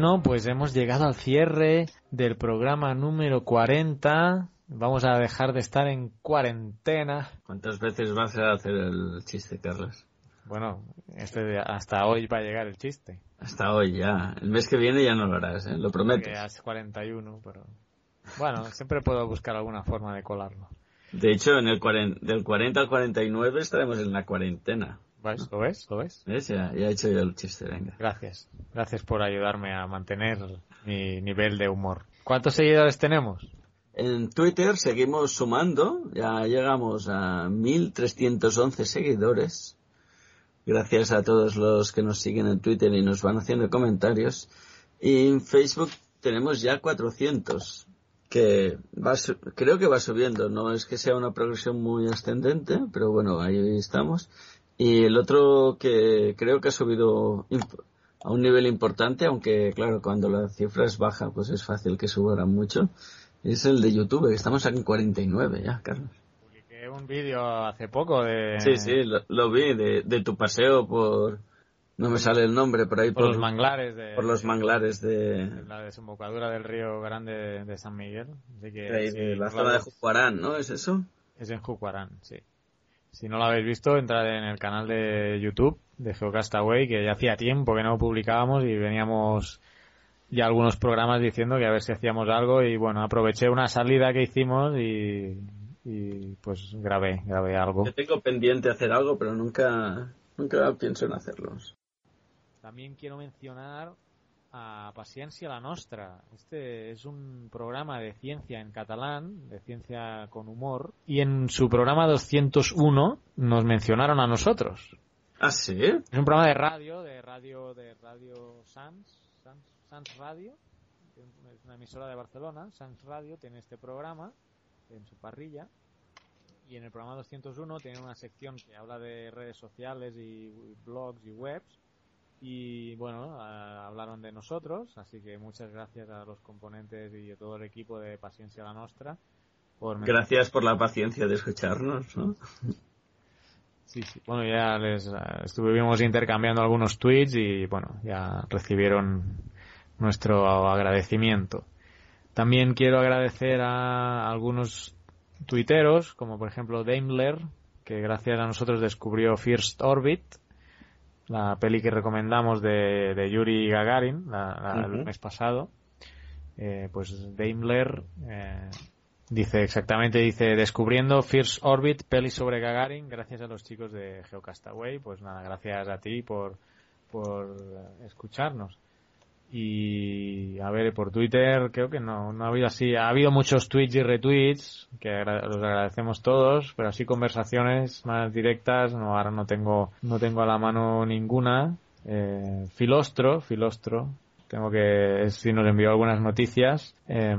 Bueno, pues hemos llegado al cierre del programa número 40. Vamos a dejar de estar en cuarentena. ¿Cuántas veces vas a hacer el chiste, Carlos? Bueno, este hasta hoy va a llegar el chiste. Hasta hoy ya. El mes que viene ya no lo harás, ¿eh? lo prometo. Que es 41, pero... Bueno, siempre puedo buscar alguna forma de colarlo. De hecho, en el del 40 al 49 estaremos en la cuarentena. ¿Lo ves? ¿Lo ves? Ya, ya he hecho yo el chiste, venga. Gracias. Gracias por ayudarme a mantener mi nivel de humor. ¿Cuántos seguidores tenemos? En Twitter seguimos sumando, ya llegamos a 1311 seguidores. Gracias a todos los que nos siguen en Twitter y nos van haciendo comentarios. Y en Facebook tenemos ya 400, que va, creo que va subiendo. No es que sea una progresión muy ascendente, pero bueno, ahí estamos. Y el otro que creo que ha subido a un nivel importante, aunque claro, cuando la cifra es baja, pues es fácil que suba mucho, es el de YouTube, que estamos aquí en 49 ya, Carlos. Publiqué un vídeo hace poco de... Sí, sí, lo, vi, de, tu paseo por... No me sale el nombre por ahí. Por, los manglares de... Por los manglares de... La desembocadura del río Grande de San Miguel. la zona de Jucuarán, ¿no? ¿Es eso? Es en Jucuarán, sí. Si no lo habéis visto, entrad en el canal de YouTube de Geocastaway, que ya hacía tiempo que no publicábamos y veníamos ya algunos programas diciendo que a ver si hacíamos algo y bueno, aproveché una salida que hicimos y, y pues grabé, grabé algo. Yo tengo pendiente hacer algo, pero nunca, nunca pienso en hacerlos. También quiero mencionar a Paciencia la Nostra. Este es un programa de ciencia en catalán, de ciencia con humor, y en su programa 201 nos mencionaron a nosotros. ¿Ah, sí? Es un programa de radio, de radio, de radio Sans, Sans, Sans Radio, es una emisora de Barcelona, Sans Radio, tiene este programa en su parrilla, y en el programa 201 tiene una sección que habla de redes sociales y blogs y webs, y bueno, hablaron de nosotros, así que muchas gracias a los componentes y a todo el equipo de Paciencia la Nostra. Por gracias por la paciencia de escucharnos, ¿no? Sí, sí. Bueno, ya les uh, estuvimos intercambiando algunos tweets y bueno, ya recibieron nuestro agradecimiento. También quiero agradecer a algunos tuiteros, como por ejemplo Daimler, que gracias a nosotros descubrió First Orbit, la peli que recomendamos de, de Yuri Gagarin la, el mes pasado. Eh, pues Daimler eh, dice exactamente, dice descubriendo First Orbit, peli sobre Gagarin, gracias a los chicos de Geocastaway. Pues nada, gracias a ti por, por escucharnos. Y a ver, por Twitter creo que no, no ha habido así, ha habido muchos tweets y retweets, que los agradecemos todos, pero así conversaciones más directas, no, ahora no tengo, no tengo a la mano ninguna. Eh, Filostro, Filostro, tengo que, si nos envió algunas noticias. Eh,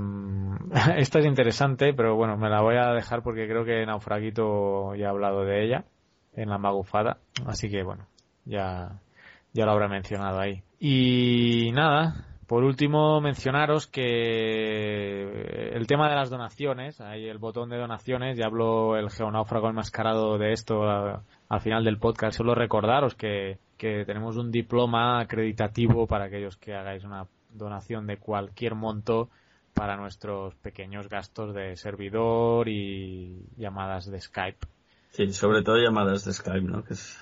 esta es interesante, pero bueno, me la voy a dejar porque creo que Naufraguito ya ha hablado de ella en la magufada, así que bueno, ya, ya lo habrá mencionado ahí. Y nada, por último mencionaros que el tema de las donaciones, ahí el botón de donaciones, ya habló el geonáufrago enmascarado de esto al final del podcast, solo recordaros que, que tenemos un diploma acreditativo para aquellos que hagáis una donación de cualquier monto para nuestros pequeños gastos de servidor y llamadas de Skype. Sí, sobre todo llamadas de Skype, ¿no? Que es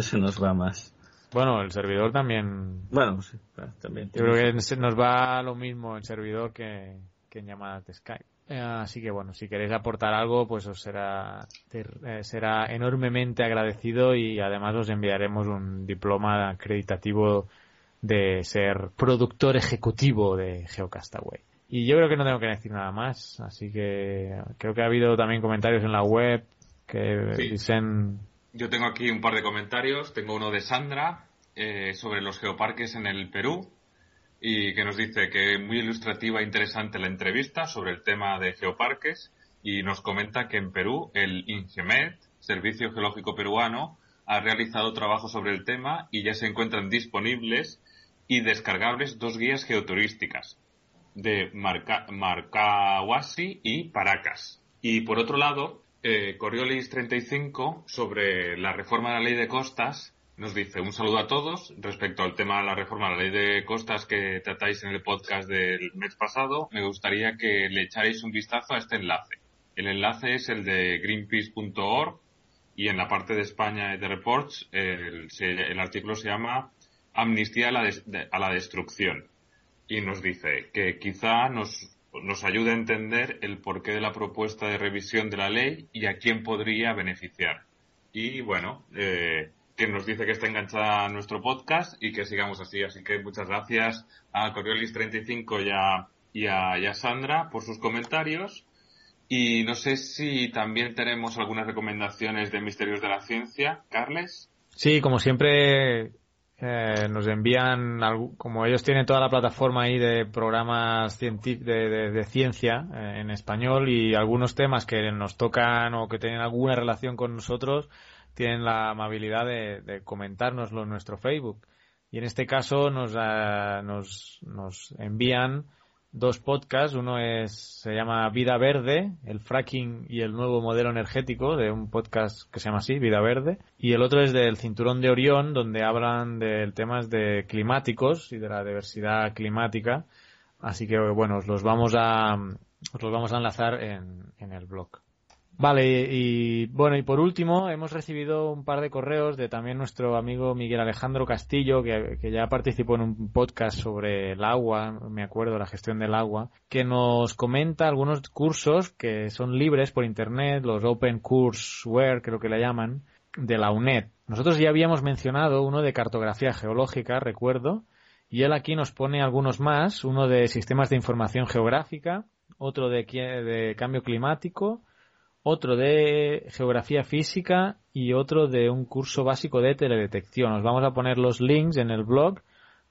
se nos va más. Bueno, el servidor también. Bueno, sí, también. Yo creo que nos va lo mismo en servidor que, que en llamadas de Skype. Eh, así que bueno, si queréis aportar algo, pues os será, eh, será enormemente agradecido y además os enviaremos un diploma acreditativo de ser productor ejecutivo de Geocastaway. Y yo creo que no tengo que decir nada más, así que creo que ha habido también comentarios en la web que dicen yo tengo aquí un par de comentarios. Tengo uno de Sandra eh, sobre los geoparques en el Perú y que nos dice que muy ilustrativa e interesante la entrevista sobre el tema de geoparques y nos comenta que en Perú el INGEMET, Servicio Geológico Peruano, ha realizado trabajo sobre el tema y ya se encuentran disponibles y descargables dos guías geoturísticas de Marca Marcahuasi y Paracas. Y por otro lado, eh, Coriolis 35 sobre la reforma de la ley de costas nos dice un saludo a todos respecto al tema de la reforma de la ley de costas que tratáis en el podcast del mes pasado. Me gustaría que le echarais un vistazo a este enlace. El enlace es el de greenpeace.org y en la parte de España de Reports el, artículo se llama Amnistía a la, a la destrucción y nos dice que quizá nos nos ayuda a entender el porqué de la propuesta de revisión de la ley y a quién podría beneficiar. Y bueno, eh, que nos dice que está enganchada nuestro podcast y que sigamos así. Así que muchas gracias a Coriolis35 y a, y a, y a Sandra por sus comentarios. Y no sé si también tenemos algunas recomendaciones de Misterios de la Ciencia. Carles. Sí, como siempre, eh, nos envían, como ellos tienen toda la plataforma ahí de programas de, de, ciencia eh, en español y algunos temas que nos tocan o que tienen alguna relación con nosotros, tienen la amabilidad de, de comentárnoslo en nuestro Facebook. Y en este caso nos, uh, nos, nos envían dos podcasts. Uno es, se llama Vida Verde, el fracking y el nuevo modelo energético, de un podcast que se llama así, Vida Verde. Y el otro es del Cinturón de Orión, donde hablan de temas de climáticos y de la diversidad climática. Así que, bueno, os los vamos a, os los vamos a enlazar en, en el blog. Vale, y bueno, y por último, hemos recibido un par de correos de también nuestro amigo Miguel Alejandro Castillo, que, que, ya participó en un podcast sobre el agua, me acuerdo, la gestión del agua, que nos comenta algunos cursos que son libres por internet, los Open Courseware, creo que le llaman, de la UNED. Nosotros ya habíamos mencionado uno de cartografía geológica, recuerdo, y él aquí nos pone algunos más, uno de sistemas de información geográfica, otro de, de cambio climático, otro de geografía física y otro de un curso básico de teledetección. Os vamos a poner los links en el blog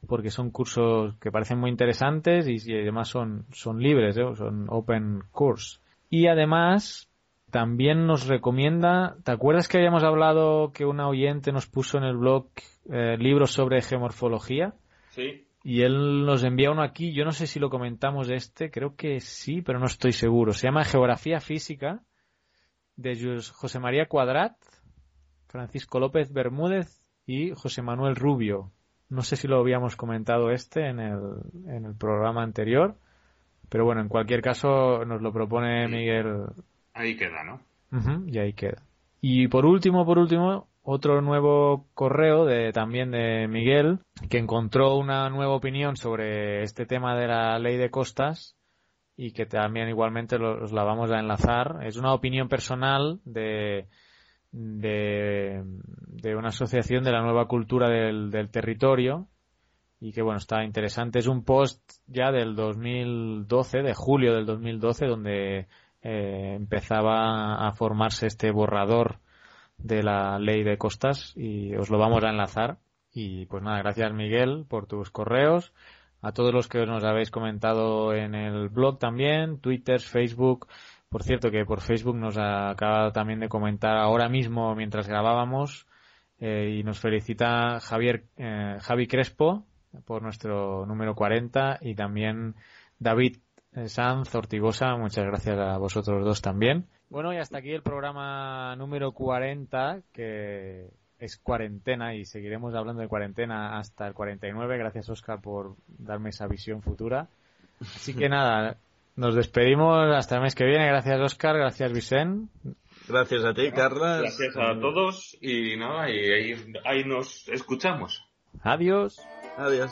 porque son cursos que parecen muy interesantes y, además son, son libres, ¿eh? son open course. Y además también nos recomienda, ¿te acuerdas que habíamos hablado que una oyente nos puso en el blog eh, libros sobre geomorfología? Sí. Y él nos envía uno aquí, yo no sé si lo comentamos este, creo que sí, pero no estoy seguro. Se llama Geografía Física de José María Cuadrat, Francisco López Bermúdez y José Manuel Rubio. No sé si lo habíamos comentado este en el, en el programa anterior, pero bueno, en cualquier caso nos lo propone Miguel. Ahí queda, ¿no? y ahí queda. Y por último, por último, otro nuevo correo de también de Miguel que encontró una nueva opinión sobre este tema de la ley de costas y que también igualmente los la vamos a enlazar. Es una opinión personal de, de, de una asociación de la nueva cultura del, del, territorio y que bueno, está interesante. Es un post ya del 2012, de julio del 2012, donde eh, empezaba a formarse este borrador de la ley de costas y os lo vamos a enlazar. Y pues nada, gracias Miguel por tus correos a todos los que nos habéis comentado en el blog también, Twitter, Facebook. Por cierto, que por Facebook nos ha acabado también de comentar ahora mismo mientras grabábamos eh, y nos felicita Javier eh, Javi Crespo por nuestro número 40 y también David eh, Sanz Ortigosa. Muchas gracias a vosotros dos también. Bueno, y hasta aquí el programa número 40 que es cuarentena y seguiremos hablando de cuarentena hasta el 49. Gracias, Oscar, por darme esa visión futura. Así que nada, nos despedimos hasta el mes que viene. Gracias, Oscar. Gracias, Vicente. Gracias a ti, Carla. Gracias a todos y nada, y ahí, ahí nos escuchamos. Adiós. Adiós.